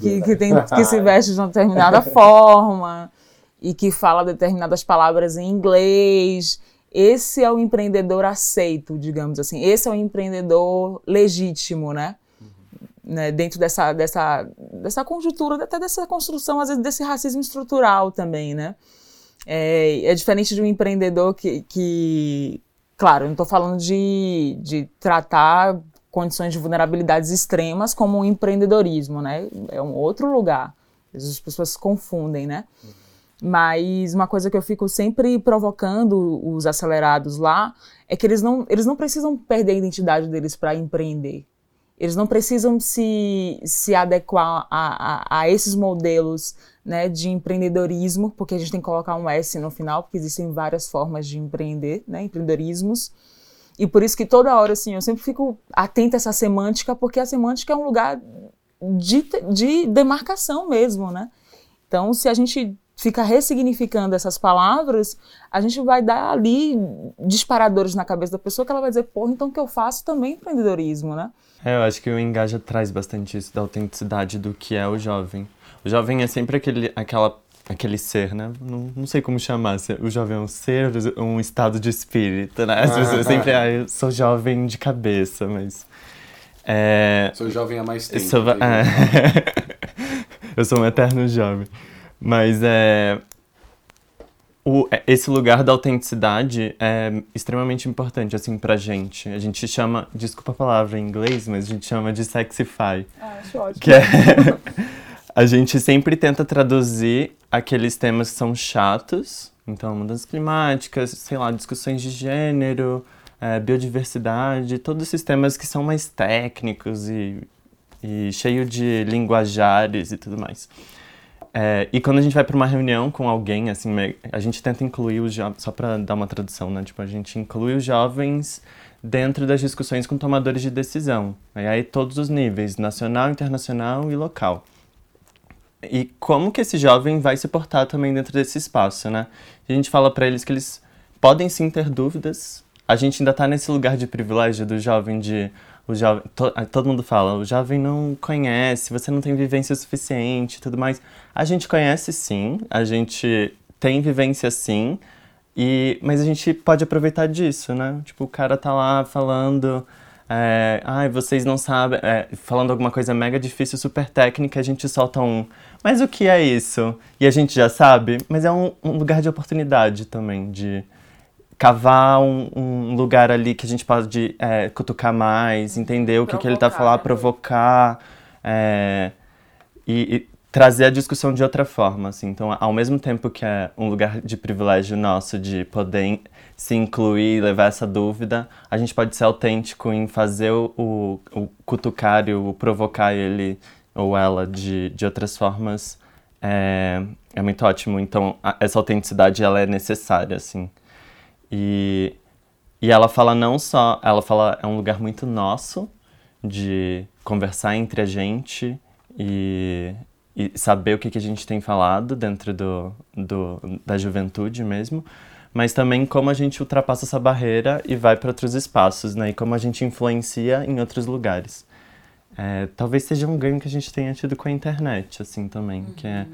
que, que, tem, que se veste de uma determinada [LAUGHS] forma e que fala determinadas palavras em inglês. Esse é o empreendedor aceito, digamos assim. Esse é o empreendedor legítimo, né? Né, dentro dessa, dessa, dessa conjuntura, até dessa construção, às vezes, desse racismo estrutural também, né? É, é diferente de um empreendedor que, que claro, não estou falando de, de tratar condições de vulnerabilidades extremas como o empreendedorismo, né? É um outro lugar. As pessoas se confundem, né? Mas uma coisa que eu fico sempre provocando os acelerados lá é que eles não, eles não precisam perder a identidade deles para empreender. Eles não precisam se, se adequar a, a, a esses modelos né, de empreendedorismo, porque a gente tem que colocar um S no final, porque existem várias formas de empreender, né, empreendedorismos. E por isso que toda hora, assim, eu sempre fico atenta a essa semântica, porque a semântica é um lugar de, de demarcação mesmo, né? Então, se a gente fica ressignificando essas palavras, a gente vai dar ali disparadores na cabeça da pessoa que ela vai dizer, porra, então o que eu faço também é empreendedorismo, né? É, eu acho que o Engaja traz bastante isso da autenticidade do que é o jovem. O jovem é sempre aquele, aquela aquele ser, né? Não, não sei como chamar. O jovem é um ser, um estado de espírito, né? As pessoas sempre, ah, eu sou jovem de cabeça, mas. É... Sou jovem há mais tempo. Sou, é... [LAUGHS] eu sou um eterno jovem. Mas é. O, é, esse lugar da autenticidade é extremamente importante, assim, pra gente. A gente chama, desculpa a palavra em inglês, mas a gente chama de sexify. Ah, acho ótimo. Que é, [LAUGHS] a gente sempre tenta traduzir aqueles temas que são chatos, então mudanças climáticas, sei lá, discussões de gênero, é, biodiversidade, todos esses temas que são mais técnicos e, e cheio de linguajares e tudo mais. É, e quando a gente vai para uma reunião com alguém, assim, a gente tenta incluir os jovens, só para dar uma tradução, né? Tipo, a gente inclui os jovens dentro das discussões com tomadores de decisão. E aí todos os níveis, nacional, internacional e local. E como que esse jovem vai se portar também dentro desse espaço, né? A gente fala para eles que eles podem sim ter dúvidas. A gente ainda está nesse lugar de privilégio do jovem de o jovem, to, todo mundo fala, o jovem não conhece, você não tem vivência suficiente, tudo mais. A gente conhece sim, a gente tem vivência sim, e mas a gente pode aproveitar disso, né? Tipo, o cara tá lá falando é, ai, vocês não sabem, é, falando alguma coisa mega difícil, super técnica, a gente solta um. Mas o que é isso? E a gente já sabe, mas é um, um lugar de oportunidade também, de cavar um, um, lugar ali que a gente pode é, cutucar mais, entender o que, que ele está falando, provocar é, e, e, trazer a discussão de outra forma. Assim. Então, ao mesmo tempo que é um lugar de privilégio nosso de poder se incluir, levar essa dúvida, a gente pode ser autêntico em fazer o, o, o cutucar e o provocar ele ou ela de, de outras formas. É, é muito ótimo. Então, a, essa autenticidade ela é necessária, assim. E, e ela fala não só, ela fala é um lugar muito nosso de conversar entre a gente e, e saber o que, que a gente tem falado dentro do, do, da juventude mesmo, mas também como a gente ultrapassa essa barreira e vai para outros espaços, né? E como a gente influencia em outros lugares. É, talvez seja um ganho que a gente tenha tido com a internet, assim, também, uhum. que é,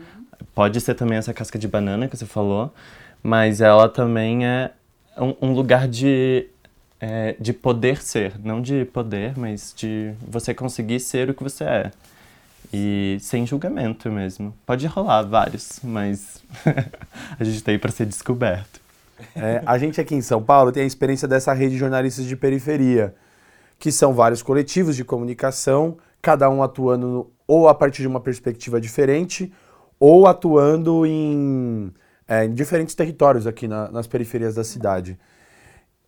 pode ser também essa casca de banana que você falou, mas ela também é um, um lugar de, é, de poder ser, não de poder, mas de você conseguir ser o que você é. E sem julgamento mesmo. Pode rolar vários, mas [LAUGHS] a gente tem tá para ser descoberto. É, a gente aqui em São Paulo tem a experiência dessa rede de jornalistas de periferia, que são vários coletivos de comunicação, cada um atuando ou a partir de uma perspectiva diferente, ou atuando em, é, em diferentes territórios aqui na, nas periferias da cidade.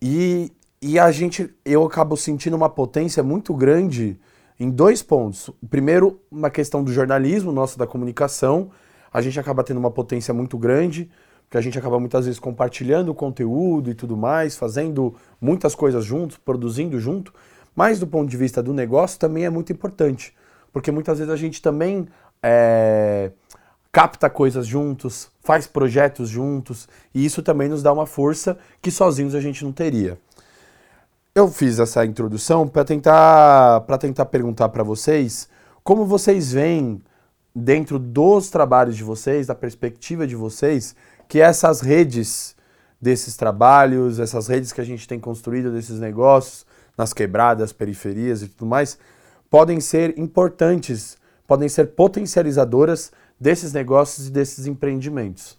E, e a gente, eu acabo sentindo uma potência muito grande em dois pontos. Primeiro, uma questão do jornalismo, nosso da comunicação. A gente acaba tendo uma potência muito grande, porque a gente acaba muitas vezes compartilhando conteúdo e tudo mais, fazendo muitas coisas juntos, produzindo junto. Mas do ponto de vista do negócio também é muito importante, porque muitas vezes a gente também é, capta coisas juntos, faz projetos juntos, e isso também nos dá uma força que sozinhos a gente não teria. Eu fiz essa introdução para tentar, tentar perguntar para vocês como vocês veem dentro dos trabalhos de vocês, da perspectiva de vocês, que essas redes desses trabalhos, essas redes que a gente tem construído desses negócios, nas quebradas, periferias e tudo mais, podem ser importantes, podem ser potencializadoras desses negócios e desses empreendimentos.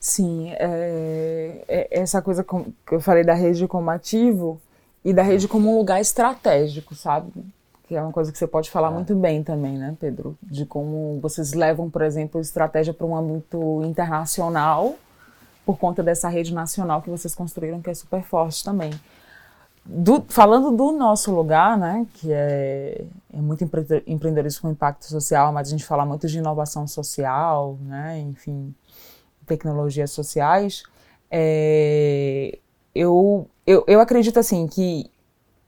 Sim, é, é essa coisa que eu falei da rede como ativo e da rede como um lugar estratégico, sabe? Que é uma coisa que você pode falar é. muito bem também, né, Pedro? De como vocês levam, por exemplo, estratégia para um âmbito internacional por conta dessa rede nacional que vocês construíram, que é super forte também. Do, falando do nosso lugar, né, que é, é muito empreendedorismo com impacto social, mas a gente fala muito de inovação social, né, enfim, tecnologias sociais, é, eu, eu, eu acredito assim que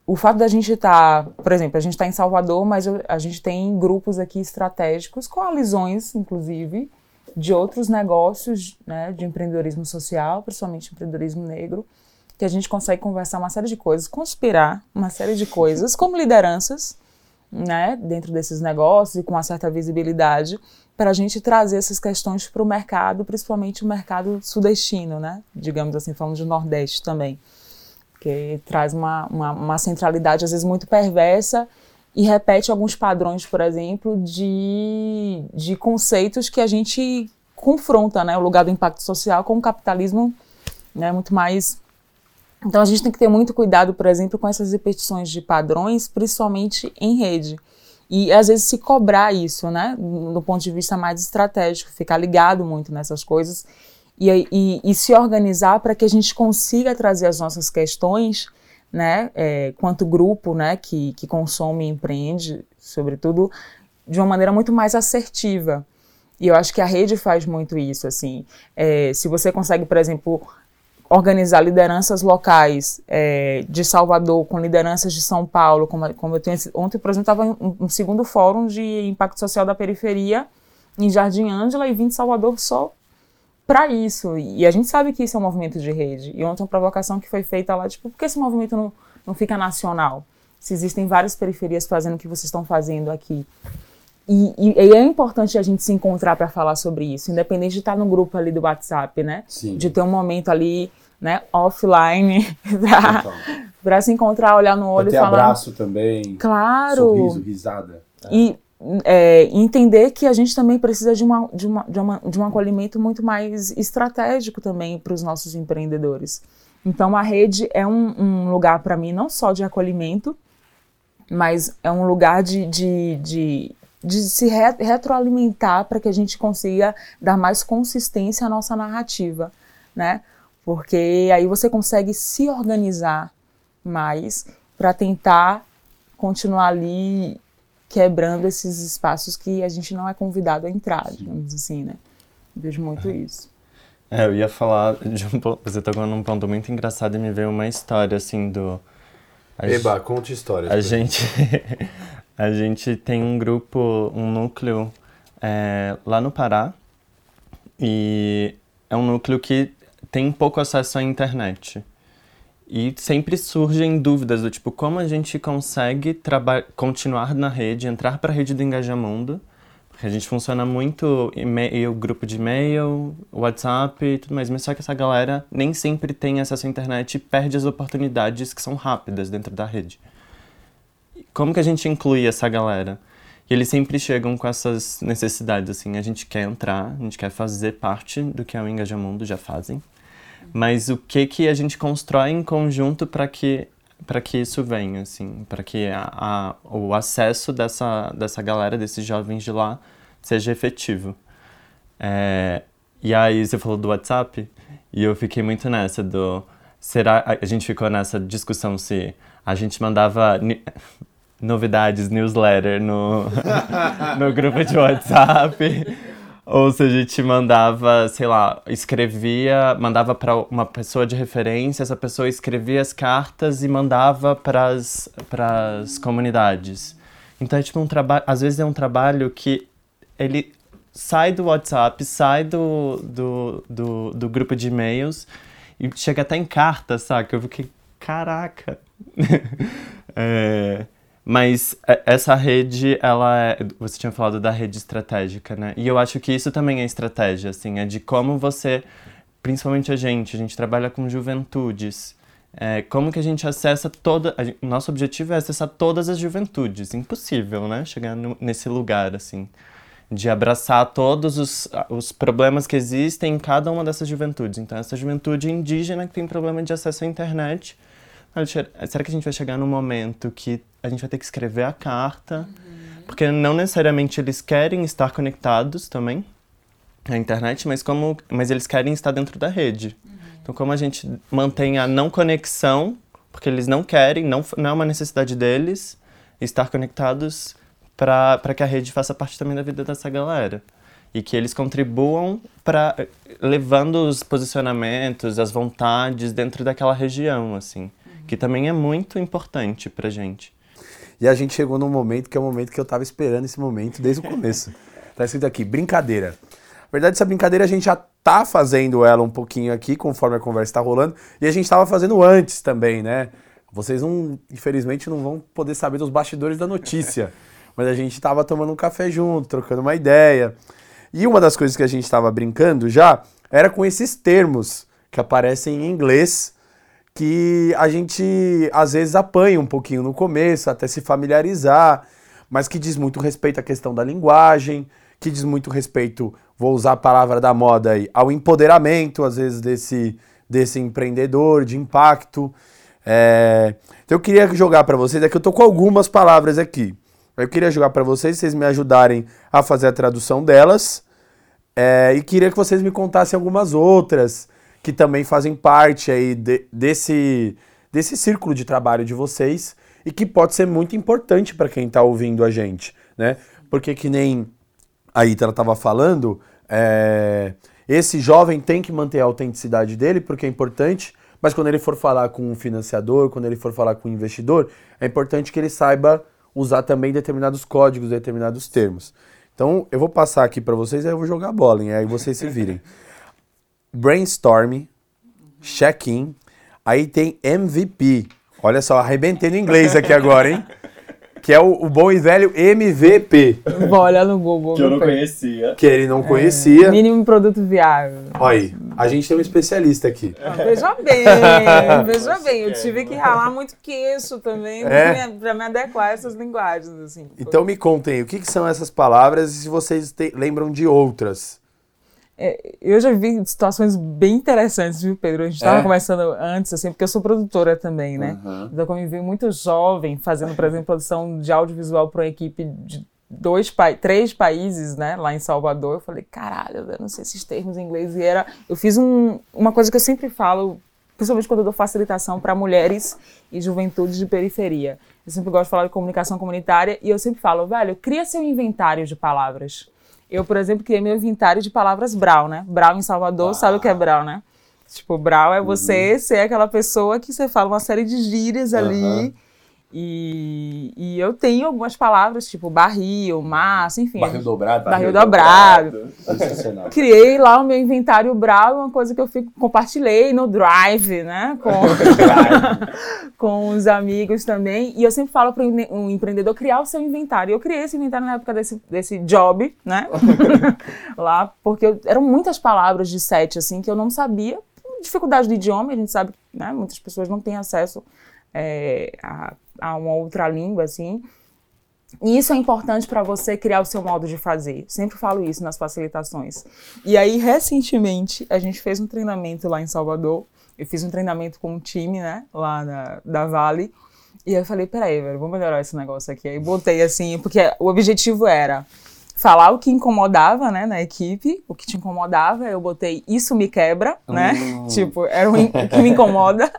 o fato da gente estar, tá, por exemplo, a gente está em Salvador, mas a gente tem grupos aqui estratégicos, coalizões, inclusive, de outros negócios, né, de empreendedorismo social, principalmente empreendedorismo negro, que a gente consegue conversar uma série de coisas, conspirar uma série de coisas, como lideranças, né, dentro desses negócios e com uma certa visibilidade, para a gente trazer essas questões para o mercado, principalmente o mercado sudestino, né? Digamos assim, falando de Nordeste também. Que traz uma, uma, uma, centralidade, às vezes, muito perversa e repete alguns padrões, por exemplo, de, de conceitos que a gente confronta, né? O lugar do impacto social com o capitalismo né, muito mais. Então, a gente tem que ter muito cuidado, por exemplo, com essas repetições de padrões, principalmente em rede. E às vezes se cobrar isso, né, do ponto de vista mais estratégico, ficar ligado muito nessas coisas. E, e, e se organizar para que a gente consiga trazer as nossas questões, né, é, quanto grupo, né, que, que consome e empreende, sobretudo, de uma maneira muito mais assertiva. E eu acho que a rede faz muito isso, assim. É, se você consegue, por exemplo, organizar lideranças locais é, de Salvador com lideranças de São Paulo, como, como eu tenho ontem, por exemplo, estava em um segundo fórum de impacto social da periferia em Jardim Ângela e vim de Salvador só para isso. E a gente sabe que isso é um movimento de rede. E ontem uma provocação que foi feita lá, tipo, por que esse movimento não, não fica nacional? Se existem várias periferias fazendo o que vocês estão fazendo aqui. E, e, e, é importante a gente se encontrar para falar sobre isso, independente de estar no grupo ali do WhatsApp, né? Sim. De ter um momento ali, né, offline, [LAUGHS] para se encontrar, olhar no olho e falar. abraço também. Claro. Sorriso, risada. É. E é, entender que a gente também precisa de, uma, de, uma, de, uma, de um acolhimento muito mais estratégico também para os nossos empreendedores. Então, a rede é um, um lugar para mim não só de acolhimento, mas é um lugar de, de, de, de se re retroalimentar para que a gente consiga dar mais consistência à nossa narrativa, né? Porque aí você consegue se organizar mais para tentar continuar ali quebrando esses espaços que a gente não é convidado a entrar, digamos assim, né? Vejo muito é. isso. É, eu ia falar de um ponto, você tocou num ponto muito engraçado e me veio uma história assim do a Eba, conte histórias. A gente A gente tem um grupo, um núcleo é, lá no Pará. E é um núcleo que tem pouco acesso à internet. E sempre surgem dúvidas do tipo, como a gente consegue continuar na rede, entrar para a rede do Engajamundo, porque a gente funciona muito e-mail, grupo de e-mail, WhatsApp e tudo mais, mas só que essa galera nem sempre tem acesso à internet e perde as oportunidades que são rápidas dentro da rede como que a gente inclui essa galera? E eles sempre chegam com essas necessidades, assim, a gente quer entrar, a gente quer fazer parte do que é o Engajamundo, já fazem, mas o que que a gente constrói em conjunto para que para que isso venha, assim, para que a, a, o acesso dessa, dessa galera, desses jovens de lá, seja efetivo. É, e aí você falou do WhatsApp, e eu fiquei muito nessa do... Será... A gente ficou nessa discussão se a gente mandava novidades, newsletter no, [LAUGHS] no grupo de WhatsApp. Ou se a gente mandava, sei lá, escrevia, mandava para uma pessoa de referência, essa pessoa escrevia as cartas e mandava para as comunidades. Então é tipo um trabalho, às vezes é um trabalho que ele sai do WhatsApp, sai do, do, do, do grupo de e-mails e chega até em carta, saca? Eu fiquei, caraca. [LAUGHS] é, mas é, essa rede, ela é, você tinha falado da rede estratégica, né? E eu acho que isso também é estratégia, assim, é de como você, principalmente a gente, a gente trabalha com juventudes. É, como que a gente acessa toda. A, nosso objetivo é acessar todas as juventudes. Impossível, né? Chegar no, nesse lugar, assim. De abraçar todos os, os problemas que existem em cada uma dessas juventudes. Então, essa juventude indígena que tem problema de acesso à internet. Será que a gente vai chegar num momento que a gente vai ter que escrever a carta, uhum. porque não necessariamente eles querem estar conectados também à internet, mas como mas eles querem estar dentro da rede. Uhum. Então como a gente mantém a não conexão, porque eles não querem, não, não é uma necessidade deles estar conectados para que a rede faça parte também da vida dessa galera e que eles contribuam para levando os posicionamentos, as vontades dentro daquela região, assim. Que também é muito importante para gente. E a gente chegou num momento que é o momento que eu tava esperando esse momento desde o começo. [LAUGHS] tá escrito aqui, brincadeira. Na verdade, essa brincadeira a gente já tá fazendo ela um pouquinho aqui, conforme a conversa tá rolando, e a gente tava fazendo antes também, né? Vocês não, infelizmente, não vão poder saber dos bastidores da notícia. [LAUGHS] Mas a gente tava tomando um café junto, trocando uma ideia. E uma das coisas que a gente tava brincando já era com esses termos que aparecem em inglês que a gente às vezes apanha um pouquinho no começo, até se familiarizar, mas que diz muito respeito à questão da linguagem, que diz muito respeito, vou usar a palavra da moda aí, ao empoderamento, às vezes, desse, desse empreendedor, de impacto. É... Então eu queria jogar para vocês, é que eu tô com algumas palavras aqui. Eu queria jogar para vocês, vocês me ajudarem a fazer a tradução delas. É... e queria que vocês me contassem algumas outras que também fazem parte aí de, desse, desse círculo de trabalho de vocês e que pode ser muito importante para quem está ouvindo a gente, né? Porque que nem a Ita estava falando, é, esse jovem tem que manter a autenticidade dele porque é importante, mas quando ele for falar com um financiador, quando ele for falar com um investidor, é importante que ele saiba usar também determinados códigos, determinados termos. Então, eu vou passar aqui para vocês, aí eu vou jogar a bola, hein? aí vocês se virem. [LAUGHS] brainstorm, check-in, aí tem MVP. Olha só, arrebentei no inglês aqui agora, hein? Que é o, o bom e velho MVP. Vou olhar no Google. Que eu não conhecia. Que ele não conhecia. É, mínimo produto viável. Olha aí, a gente tem um especialista aqui. Ah, veja bem, [LAUGHS] veja bem. Eu tive que ralar muito queixo também é? para me adequar a essas linguagens. Assim. Então me contem, o que, que são essas palavras e se vocês te, lembram de outras? É, eu já vi situações bem interessantes, viu, Pedro? A gente estava é? conversando antes, assim, porque eu sou produtora também, né? Uhum. Então, como eu vi muito jovem fazendo, por exemplo, produção de audiovisual para uma equipe de dois, três países, né, lá em Salvador, eu falei, caralho, eu não sei esses termos em inglês. E era, eu fiz um, uma coisa que eu sempre falo, principalmente quando eu dou facilitação para mulheres e juventude de periferia. Eu sempre gosto de falar de comunicação comunitária e eu sempre falo, velho, cria seu inventário de palavras. Eu, por exemplo, criei meu inventário de palavras brau, né? Brau em Salvador, ah. sabe o que é brau, né? Tipo, brau é você uhum. ser aquela pessoa que você fala uma série de gírias ali uhum. E, e eu tenho algumas palavras, tipo barril, massa, enfim. Barril dobrado. Barril, barril dobrado. dobrado. Criei lá o meu inventário Brau, uma coisa que eu fico, compartilhei no Drive, né? Com, [LAUGHS] [LAUGHS] com os amigos também. E eu sempre falo para um empreendedor criar o seu inventário. Eu criei esse inventário na época desse, desse job, né? [LAUGHS] lá, porque eu, eram muitas palavras de sete, assim, que eu não sabia. Dificuldade do idioma, a gente sabe, né? Muitas pessoas não têm acesso é, a a uma outra língua, assim. E isso é importante para você criar o seu modo de fazer. Sempre falo isso nas facilitações. E aí, recentemente, a gente fez um treinamento lá em Salvador. Eu fiz um treinamento com um time, né, lá na, da Vale. E aí eu falei, peraí, velho, vou melhorar esse negócio aqui. Aí botei assim, porque o objetivo era falar o que incomodava, né, na equipe, o que te incomodava. Eu botei, isso me quebra, né? Hum. [LAUGHS] tipo, era o, o que me incomoda.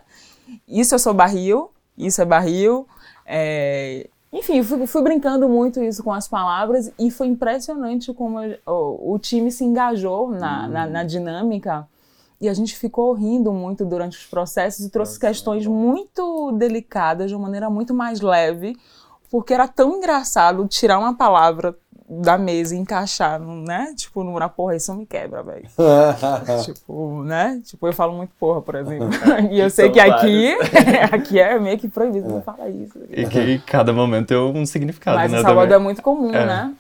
Isso eu sou barril isso é barril. É, enfim, fui, fui, brincando muito isso com as palavras e foi impressionante como o, o time se engajou na, na, na, dinâmica. E a gente ficou rindo muito durante os processos e trouxe Nossa, questões muito delicadas de uma maneira muito mais leve, porque era tão engraçado tirar uma palavra da mesa e encaixar, né? Tipo, na porra, isso me quebra, velho. [LAUGHS] tipo, né? Tipo, eu falo muito porra, por exemplo. [LAUGHS] e eu sei que aqui, [LAUGHS] aqui é meio que proibido não falar isso. E que cada momento tem um significado, Mas né? Mas Salvador é muito comum, é. né?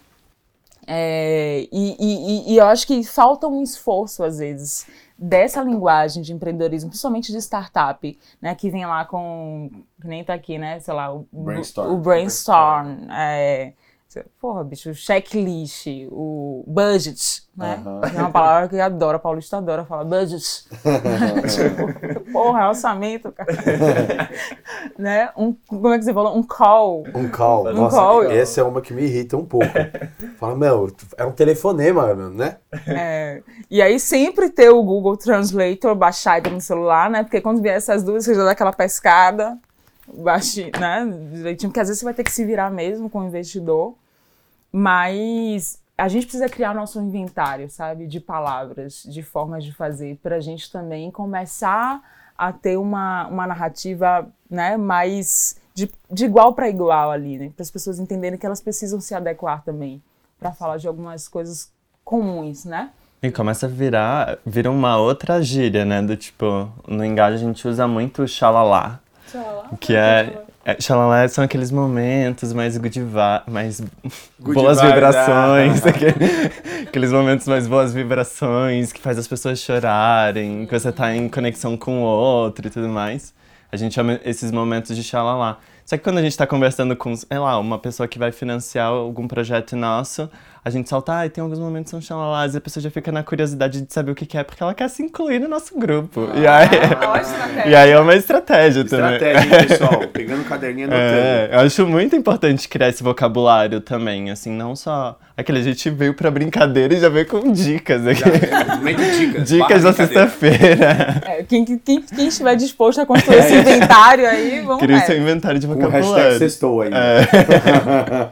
É, e, e, e eu acho que falta um esforço, às vezes, dessa linguagem de empreendedorismo, principalmente de startup, né, que vem lá com, que nem tá aqui, né, sei lá, o brainstorm, o brainstorm, é, Porra, bicho, checklist, o budget, né? Uhum. É uma palavra que eu adoro, a Paulista adora falar budget. [LAUGHS] tipo, porra, é orçamento, cara. [LAUGHS] né? Um, como é que você falou? Um call. Um call. Um Nossa, call. essa é uma que me irrita um pouco. Fala, meu, é um telefonema, né? É. E aí sempre ter o Google Translator baixado no celular, né? Porque quando vier essas dúvidas, você já dá aquela pescada baixe, né, direitinho, porque às vezes você vai ter que se virar mesmo com o investidor. Mas a gente precisa criar nosso inventário, sabe, de palavras, de formas de fazer, para a gente também começar a ter uma, uma narrativa né, mais de, de igual para igual ali, né? Para as pessoas entenderem que elas precisam se adequar também para falar de algumas coisas comuns, né? E começa a virar, vira uma outra gíria, né? Do tipo, no engajo a gente usa muito xalalá. Xalalá? Que é é, xalala são aqueles momentos mais good mais good boas vibrações, ah. aqueles momentos mais boas vibrações, que faz as pessoas chorarem, que você tá em conexão com o outro e tudo mais. A gente chama esses momentos de xalala. Só que quando a gente está conversando com, sei lá, uma pessoa que vai financiar algum projeto nosso, a gente salta, ah, tem alguns momentos que são xalalás, e a pessoa já fica na curiosidade de saber o que, que é, porque ela quer se incluir no nosso grupo. Ah, e, aí, [LAUGHS] e aí é uma estratégia, estratégia também. Estratégia, pessoal, pegando caderninho [LAUGHS] anotando. É, eu acho muito importante criar esse vocabulário também, assim, não só... Aquele, a gente veio pra brincadeira e já veio com dicas aqui. Já, dicas. [LAUGHS] Dicas da sexta-feira. É, quem, quem, quem, estiver disposto a construir esse inventário aí, [LAUGHS] vamos Cria seu inventário de vocabulário. Com hashtag sextou aí. É.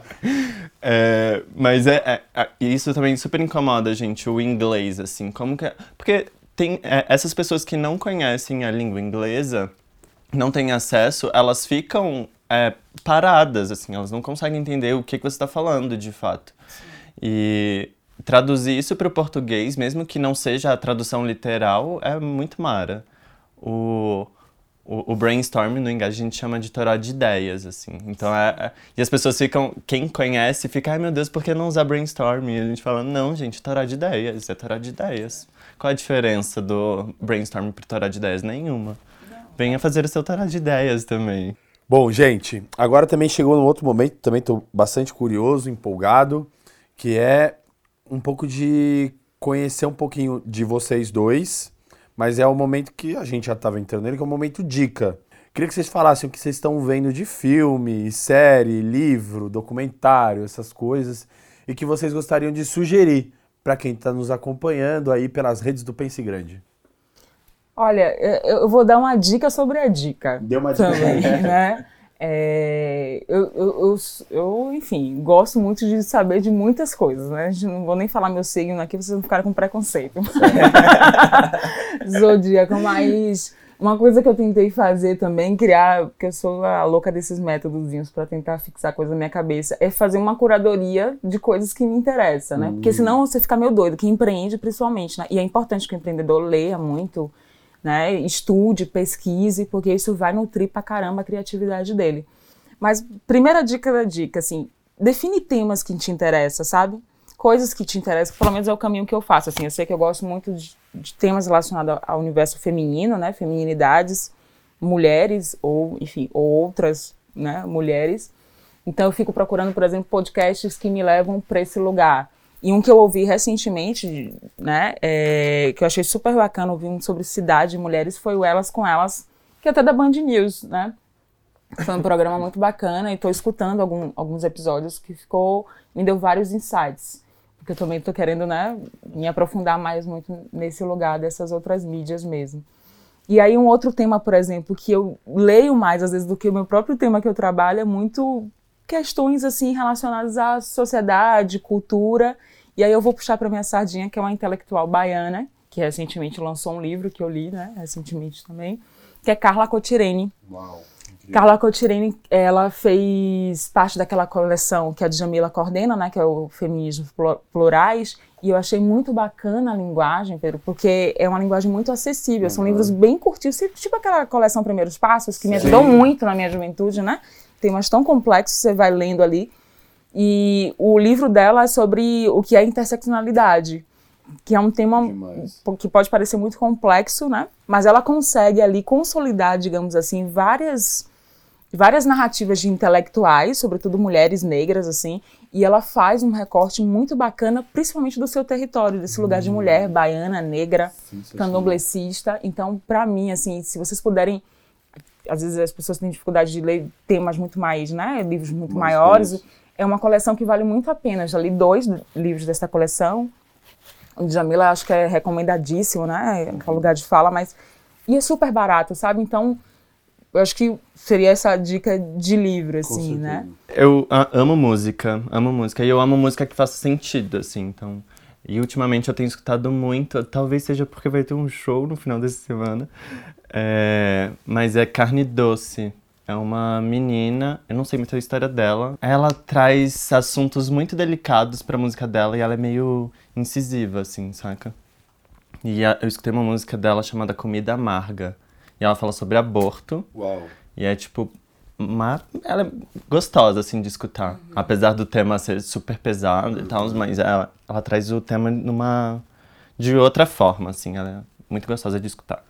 [LAUGHS] É, mas é, é, é, isso também super incomoda a gente, o inglês, assim, como que... É? Porque tem é, essas pessoas que não conhecem a língua inglesa, não têm acesso, elas ficam é, paradas, assim, elas não conseguem entender o que, que você está falando, de fato. E traduzir isso para o português, mesmo que não seja a tradução literal, é muito mara. O, o, o, brainstorm no inglês a gente chama de toró de ideias, assim. Então é, é, E as pessoas ficam. Quem conhece fica, ai meu Deus, por que não usar brainstorm? E a gente fala, não, gente, toró de ideias, é toró de ideias. Qual a diferença do brainstorm pro toró de ideias? Nenhuma. Venha fazer o seu toró de ideias também. Bom, gente, agora também chegou no outro momento, também estou bastante curioso, empolgado, que é um pouco de conhecer um pouquinho de vocês dois mas é o momento que a gente já estava entrando nele, que é o momento dica. Queria que vocês falassem o que vocês estão vendo de filme, série, livro, documentário, essas coisas, e que vocês gostariam de sugerir para quem está nos acompanhando aí pelas redes do Pense Grande. Olha, eu vou dar uma dica sobre a dica. Deu uma dica. Também, né? [LAUGHS] É, eu, eu, eu, eu, enfim, gosto muito de saber de muitas coisas, né? Não vou nem falar meu signo aqui, vocês vão ficar com preconceito. [LAUGHS] Zodíaco, mas uma coisa que eu tentei fazer também, criar, porque eu sou a louca desses métodozinhos para tentar fixar coisa na minha cabeça, é fazer uma curadoria de coisas que me interessam, né? Porque hum. senão você fica meio doido, que empreende principalmente, né? E é importante que o empreendedor leia muito, né? Estude, pesquise, porque isso vai nutrir pra caramba a criatividade dele. Mas primeira dica da dica, assim, define temas que te interessam, sabe? Coisas que te interessam, pelo menos é o caminho que eu faço, assim, eu sei que eu gosto muito de, de temas relacionados ao universo feminino, né? Feminilidades, mulheres ou, enfim, ou outras, né, mulheres. Então eu fico procurando, por exemplo, podcasts que me levam para esse lugar. E um que eu ouvi recentemente, né, é, que eu achei super bacana, ouvi um sobre cidade e mulheres, foi o Elas com Elas, que é até da Band News, né? Foi um programa muito bacana e estou escutando algum, alguns episódios que ficou, me deu vários insights. Porque eu também estou querendo, né, me aprofundar mais muito nesse lugar dessas outras mídias mesmo. E aí um outro tema, por exemplo, que eu leio mais às vezes do que o meu próprio tema que eu trabalho é muito questões assim relacionadas à sociedade, cultura. E aí eu vou puxar para minha sardinha, que é uma intelectual baiana, que recentemente lançou um livro que eu li, né, recentemente também, que é Carla Cotirene. Uau. Carla Cotirene, ela fez parte daquela coleção que a Djamila coordena, né, que é o Feminismo Plurais, e eu achei muito bacana a linguagem, Pedro, porque é uma linguagem muito acessível, são livros bem curtinhos, tipo aquela coleção Primeiros Passos, que me ajudou muito na minha juventude, né, temas tão complexos, você vai lendo ali, e o livro dela é sobre o que é interseccionalidade, que é um tema Demais. que pode parecer muito complexo, né? Mas ela consegue ali consolidar, digamos assim, várias várias narrativas de intelectuais, sobretudo mulheres negras assim, e ela faz um recorte muito bacana, principalmente do seu território, desse lugar de mulher baiana, negra, candomblessista. Então, para mim, assim, se vocês puderem às vezes as pessoas têm dificuldade de ler temas muito mais, né, livros muito Mais maiores. É uma coleção que vale muito a pena. Já li dois livros dessa coleção. O Djamila acho que é recomendadíssimo, né? É um lugar de fala, mas. E é super barato, sabe? Então, eu acho que seria essa dica de livro, assim, né? Eu amo música, amo música. E eu amo música que faça sentido, assim, então. E ultimamente eu tenho escutado muito, talvez seja porque vai ter um show no final dessa semana. É, mas é Carne Doce. É uma menina, eu não sei muito a história dela. Ela traz assuntos muito delicados pra música dela e ela é meio incisiva, assim, saca? E a- eu escutei uma música dela chamada Comida Amarga. E ela fala sobre aborto. Uau. E é tipo. Uma, ela é gostosa, assim, de escutar. Apesar do tema ser super pesado e tal, mas ela, ela traz o tema numa. de outra forma, assim. Ela é muito gostosa de escutar.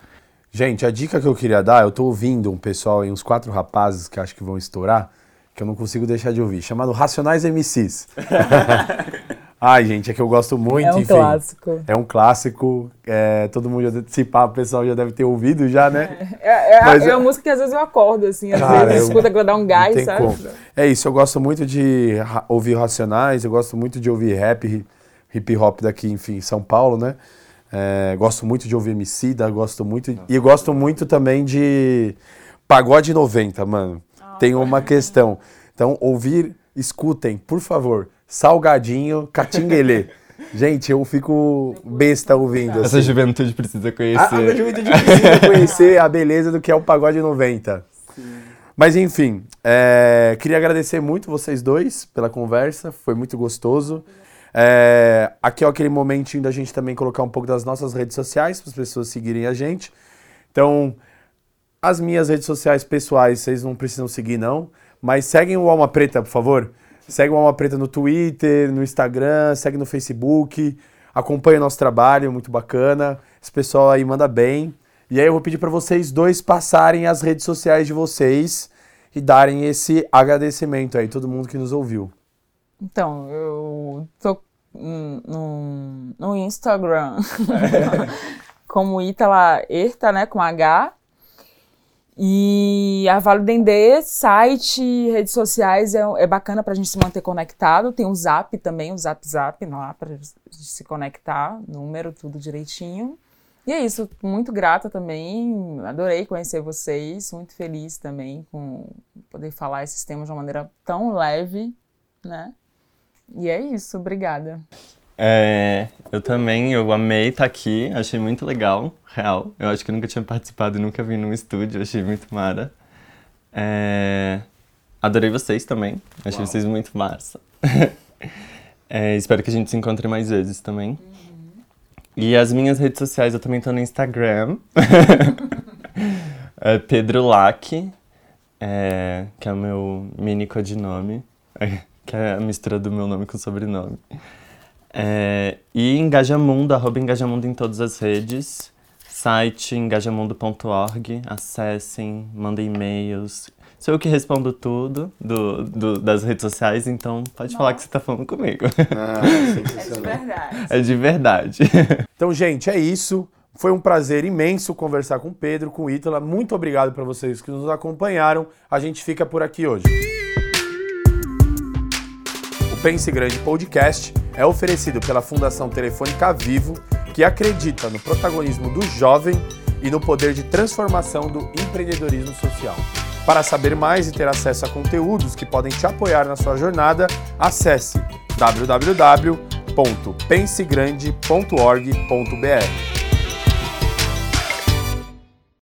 Gente, a dica que eu queria dar, eu tô ouvindo um pessoal uns quatro rapazes que acho que vão estourar, que eu não consigo deixar de ouvir, chamado Racionais MCs. [LAUGHS] Ai, gente, é que eu gosto muito, É um enfim. clássico. É um clássico, é, todo mundo, já, se pá, o pessoal já deve ter ouvido já, né? É, é, Mas a, é é- uma música que às vezes eu acordo, assim, às Cara, vezes eu- escuta vai dar um gás, sabe? como. É isso, eu gosto muito de ouvir Racionais, eu gosto muito de ouvir rap, hi- hip hop daqui, enfim, São Paulo, né? É, gosto muito de ouvir Emicida, gosto muito... E gosto muito também de pagode 90, mano. Tem uma questão. Então, ouvir, escutem, por favor, Salgadinho, Catinguelê. [LAUGHS] Gente, eu fico besta ouvindo. Essa assim. juventude precisa A, a conhecer. juventude precisa conhecer a beleza do que é o pagode 90. Mas enfim, é, queria agradecer muito vocês dois pela conversa, foi muito gostoso. É, aqui é aquele momentinho da gente também colocar um pouco das nossas redes sociais para as pessoas seguirem a gente. Então, as minhas redes sociais pessoais, vocês não precisam seguir não, mas seguem o Alma Preta, por favor. Segue o Alma Preta no Twitter, no Instagram, segue no Facebook, acompanha o nosso trabalho, muito bacana. Esse pessoal aí manda bem. E aí eu vou pedir para vocês dois passarem as redes sociais de vocês e darem esse agradecimento aí, todo mundo que nos ouviu. Então, eu tô no, no Instagram [LAUGHS] como Itala Erta, né, com H. E a Vale Dendê, site, redes sociais, é, é bacana pra gente se manter conectado. Tem o Zap também, o Zap Zap lá gente se conectar, número, tudo direitinho. E é isso, muito grata também, adorei conhecer vocês, muito feliz também com poder falar esses temas de uma maneira tão leve, né? E é isso, obrigada. É, eu também, eu amei estar aqui, achei muito legal, real. Eu acho que eu nunca tinha participado e nunca vim num estúdio, achei muito mara. É, adorei vocês também, achei Uau. vocês muito massa. [LAUGHS] É, espero que a gente se encontre mais vezes também. E as minhas redes sociais, eu também tô no Instagram. [LAUGHS] é Pedro Lac, é, que é o meu mini codinome, [LAUGHS] que é a mistura do meu nome com o sobrenome. É, e Engajamundo, arroba Engajamundo em todas as redes. Site engajamundo.org, acessem, mandem e-mails. Sou eu que respondo tudo do, do- das redes sociais, então pode falar que você tá falando comigo. verdade. É de verdade. [LAUGHS] Então, gente, é isso. Foi um prazer imenso conversar com o Pedro, com o Ítala. Muito obrigado para vocês que nos acompanharam. A gente fica por aqui hoje. Pense Grande Podcast é oferecido pela Fundação Telefônica Vivo, que acredita no protagonismo do jovem e no poder de transformação do empreendedorismo social. Para saber mais e ter acesso a conteúdos que podem te apoiar na sua jornada, acesse www.pensegrande.org.br.